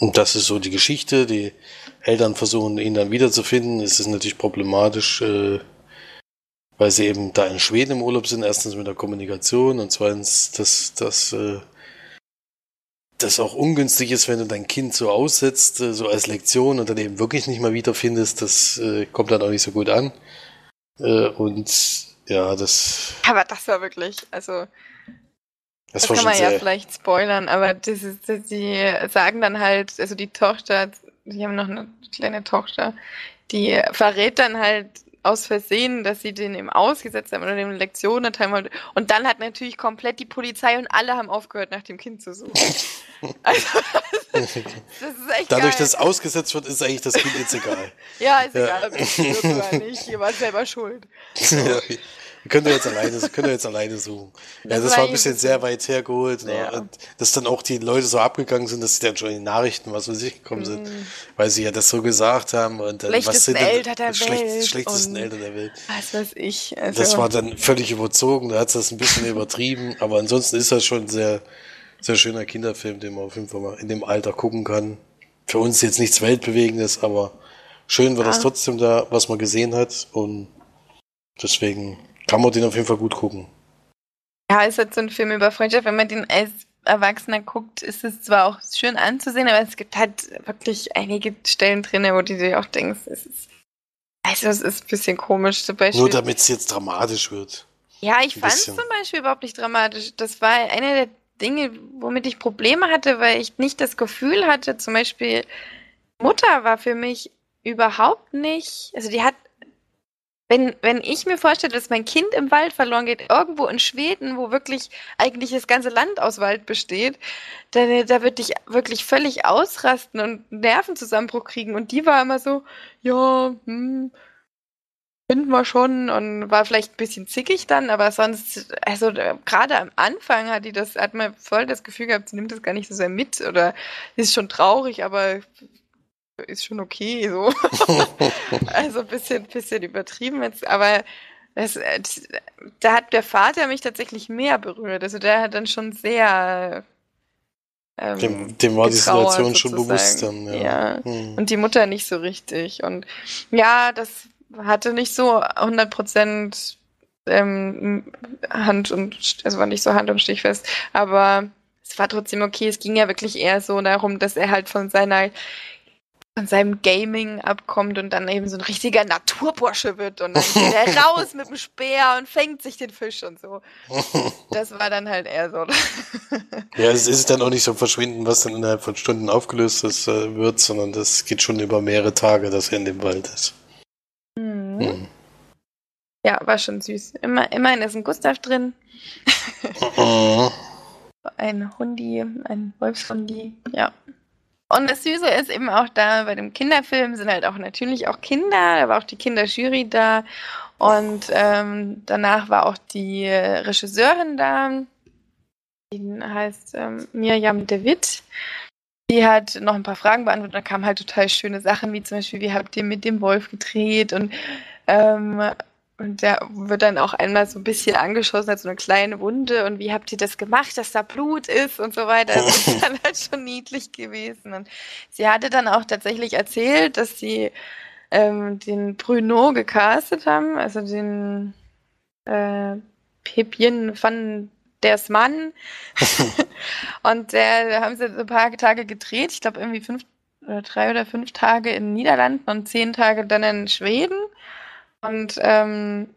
Und das ist so die Geschichte. Die Eltern versuchen ihn dann wiederzufinden. Es ist natürlich problematisch, äh, weil sie eben da in Schweden im Urlaub sind. Erstens mit der Kommunikation und zweitens, dass das äh, das auch ungünstig ist, wenn du dein Kind so aussetzt, äh, so als Lektion und dann eben wirklich nicht mal wiederfindest. Das äh, kommt dann auch nicht so gut an. Äh, und ja, das. Aber das war wirklich, also. Das, das kann man ja vielleicht spoilern, aber das ist, die sagen dann halt, also die Tochter, die haben noch eine kleine Tochter, die verrät dann halt aus Versehen, dass sie den eben ausgesetzt haben oder dem Lektion erteilen wollte. Und dann hat natürlich komplett die Polizei und alle haben aufgehört, nach dem Kind zu suchen. also, das ist, echt Dadurch, geil. dass ausgesetzt wird, ist eigentlich das Kind jetzt egal. ja, ist ja. egal, ob ich oder nicht. Ihr wart selber schuld. So. Könnt ihr jetzt alleine, könnt ihr jetzt alleine suchen. Ja, Das das war ein bisschen sehr weit hergeholt. Ne? Ja. Und dass dann auch die Leute so abgegangen sind, dass sie dann schon in die Nachrichten, was weiß ich, gekommen sind, Mm. weil sie ja das so gesagt haben. Und dann, was sind denn Eltern der schlecht- Welt schlechtesten Eltern der Welt. Was weiß ich. Also, Das war dann völlig überzogen, da hat das ein bisschen übertrieben, aber ansonsten ist das schon ein sehr, sehr schöner Kinderfilm, den man auf jeden Fall mal in dem Alter gucken kann. Für uns jetzt nichts Weltbewegendes, aber schön war das Ja. trotzdem da, was man gesehen hat und deswegen kann man den auf jeden Fall gut gucken. ja, ist halt so ein Film über Freundschaft. Wenn man den als Erwachsener guckt, ist es zwar auch schön anzusehen, aber es gibt halt wirklich einige Stellen drin, wo du dir auch denkst, es ist, also es ist ein bisschen komisch. Zum Beispiel, Nur damit es jetzt dramatisch wird. ja, ich fand es zum Beispiel überhaupt nicht dramatisch. Das war einer der Dinge, womit ich Probleme hatte, weil ich nicht das Gefühl hatte, zum Beispiel Mutter war für mich überhaupt nicht, also die hat wenn, wenn ich mir vorstelle, dass mein Kind im Wald verloren geht, irgendwo in Schweden, wo wirklich eigentlich das ganze Land aus Wald besteht, dann, da würde ich wirklich völlig ausrasten und Nervenzusammenbruch kriegen. Und die war immer so, ja, hm, finden wir schon und war vielleicht ein bisschen zickig dann, aber sonst, also äh, gerade am Anfang hat die das, hat man voll das Gefühl gehabt, sie nimmt das gar nicht so sehr mit oder ist schon traurig, aber ist schon okay, so. also ein bisschen, bisschen übertrieben jetzt, aber das, äh, das, da hat der Vater mich tatsächlich mehr berührt. Also der hat dann schon sehr ähm, Dem, dem war die Situation schon bewusst dann. Ja. Ja. Hm. und die Mutter nicht so richtig. Und ja, das hatte nicht so 100 Prozent ähm, Hand und, also war nicht so Hand und Stichfest, aber es war trotzdem okay. Es ging ja wirklich eher so darum, dass er halt von seiner von seinem Gaming abkommt und dann eben so ein richtiger Naturbursche wird und dann geht er raus mit dem Speer und fängt sich den Fisch und so. Das war dann halt eher so. Ja, es ist dann auch nicht so verschwinden, was dann innerhalb von Stunden aufgelöst ist, äh, wird, sondern das geht schon über mehrere Tage, dass er in dem Wald ist. Mhm. Hm. Ja, war schon süß. Immer, immerhin ist ein Gustav drin. Mhm. Ein Hundi, ein Wolfshundi, ja. Und das Süße ist eben auch da, bei dem Kinderfilm sind halt auch natürlich auch Kinder, da war auch die Kinderjury da. Und ähm, danach war auch die Regisseurin da, die heißt ähm, Mirjam de Witt. Die hat noch ein paar Fragen beantwortet, da kamen halt total schöne Sachen, wie zum Beispiel, wie habt ihr mit dem Wolf gedreht? Und ähm, und der wird dann auch einmal so ein bisschen angeschossen, hat so eine kleine Wunde. Und wie habt ihr das gemacht, dass da Blut ist und so weiter? Das ist dann halt schon niedlich gewesen. Und sie hatte dann auch tatsächlich erzählt, dass sie ähm, den Bruno gecastet haben, also den äh, Pepien van ders Mann. und der, da haben sie ein paar Tage gedreht. Ich glaube, irgendwie fünf oder drei oder fünf Tage in den Niederlanden und zehn Tage dann in Schweden. Und ähm,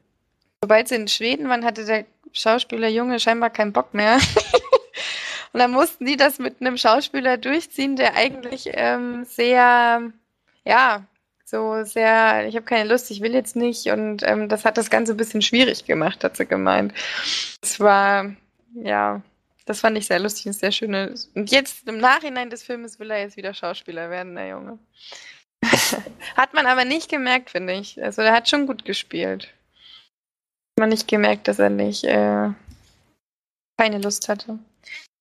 sobald sie in Schweden waren, hatte der Schauspieler Junge scheinbar keinen Bock mehr. und dann mussten die das mit einem Schauspieler durchziehen, der eigentlich ähm, sehr, ja, so sehr, ich habe keine Lust, ich will jetzt nicht. Und ähm, das hat das Ganze ein bisschen schwierig gemacht, hat sie gemeint. Es war, ja, das fand ich sehr lustig und sehr schön. Und jetzt im Nachhinein des Filmes will er jetzt wieder Schauspieler werden, der Junge. hat man aber nicht gemerkt, finde ich. Also er hat schon gut gespielt. Hat man nicht gemerkt, dass er nicht äh, keine Lust hatte.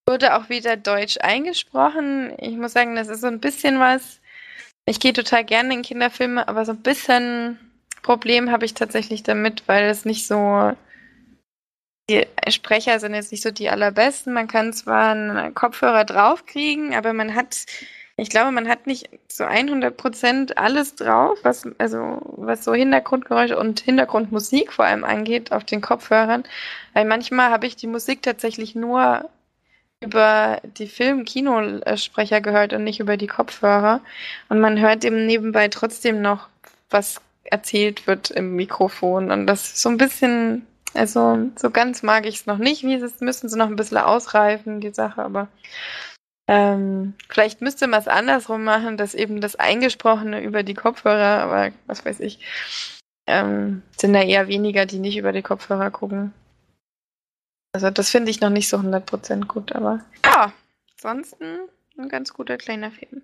Wurde auch wieder Deutsch eingesprochen. Ich muss sagen, das ist so ein bisschen was. Ich gehe total gerne in Kinderfilme, aber so ein bisschen Problem habe ich tatsächlich damit, weil es nicht so die Sprecher sind jetzt nicht so die allerbesten. Man kann zwar einen Kopfhörer draufkriegen, aber man hat, ich glaube, man hat nicht so 100 Prozent alles drauf, was, also, was so Hintergrundgeräusche und Hintergrundmusik vor allem angeht auf den Kopfhörern. Weil manchmal habe ich die Musik tatsächlich nur über die Film-Kinosprecher gehört und nicht über die Kopfhörer. Und man hört eben nebenbei trotzdem noch, was erzählt wird im Mikrofon. Und das ist so ein bisschen, also so ganz mag ich es noch nicht. Wie es müssen sie noch ein bisschen ausreifen, die Sache, aber ähm, vielleicht müsste man es andersrum machen, dass eben das Eingesprochene über die Kopfhörer, aber was weiß ich, ähm, sind da eher weniger, die nicht über die Kopfhörer gucken. Also das finde ich noch nicht so 100% gut, aber ja, ansonsten ein ganz guter kleiner Film.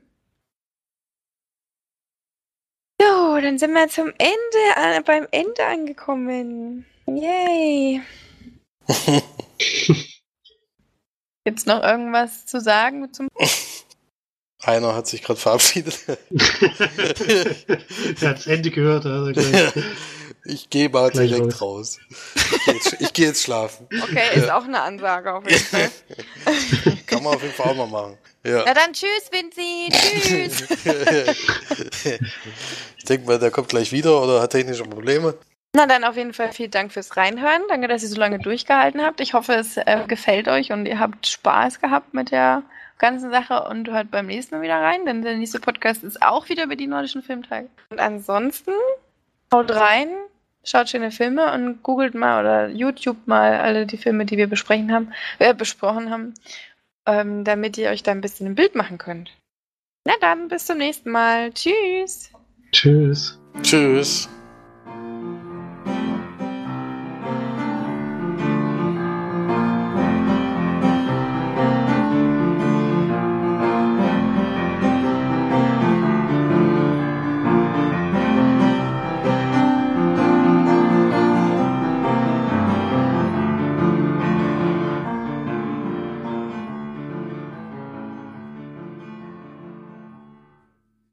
So, dann sind wir zum Ende, äh, beim Ende angekommen. Yay! Gibt's noch irgendwas zu sagen zum Einer hat sich gerade verabschiedet. er hat das Ende gehört. Also. Ich gehe mal Gleich direkt raus. Ich gehe jetzt, ich geh jetzt schlafen. Okay, ist auch eine Ansage auf jeden Fall. Kann man auf jeden Fall auch mal machen. Ja. Na dann tschüss, Vinci. Tschüss. ich denke mal, der kommt gleich wieder oder hat technische Probleme. Na dann auf jeden Fall vielen Dank fürs Reinhören. Danke, dass ihr so lange durchgehalten habt. Ich hoffe, es äh, gefällt euch und ihr habt Spaß gehabt mit der ganzen Sache und hört beim nächsten Mal wieder rein, denn der nächste Podcast ist auch wieder über die nordischen Filmtage. Und ansonsten haut rein, schaut schöne Filme und googelt mal oder YouTube mal alle die Filme, die wir besprechen haben, äh, besprochen haben, ähm, damit ihr euch da ein bisschen ein Bild machen könnt. Na dann, bis zum nächsten Mal. Tschüss. Tschüss. Tschüss.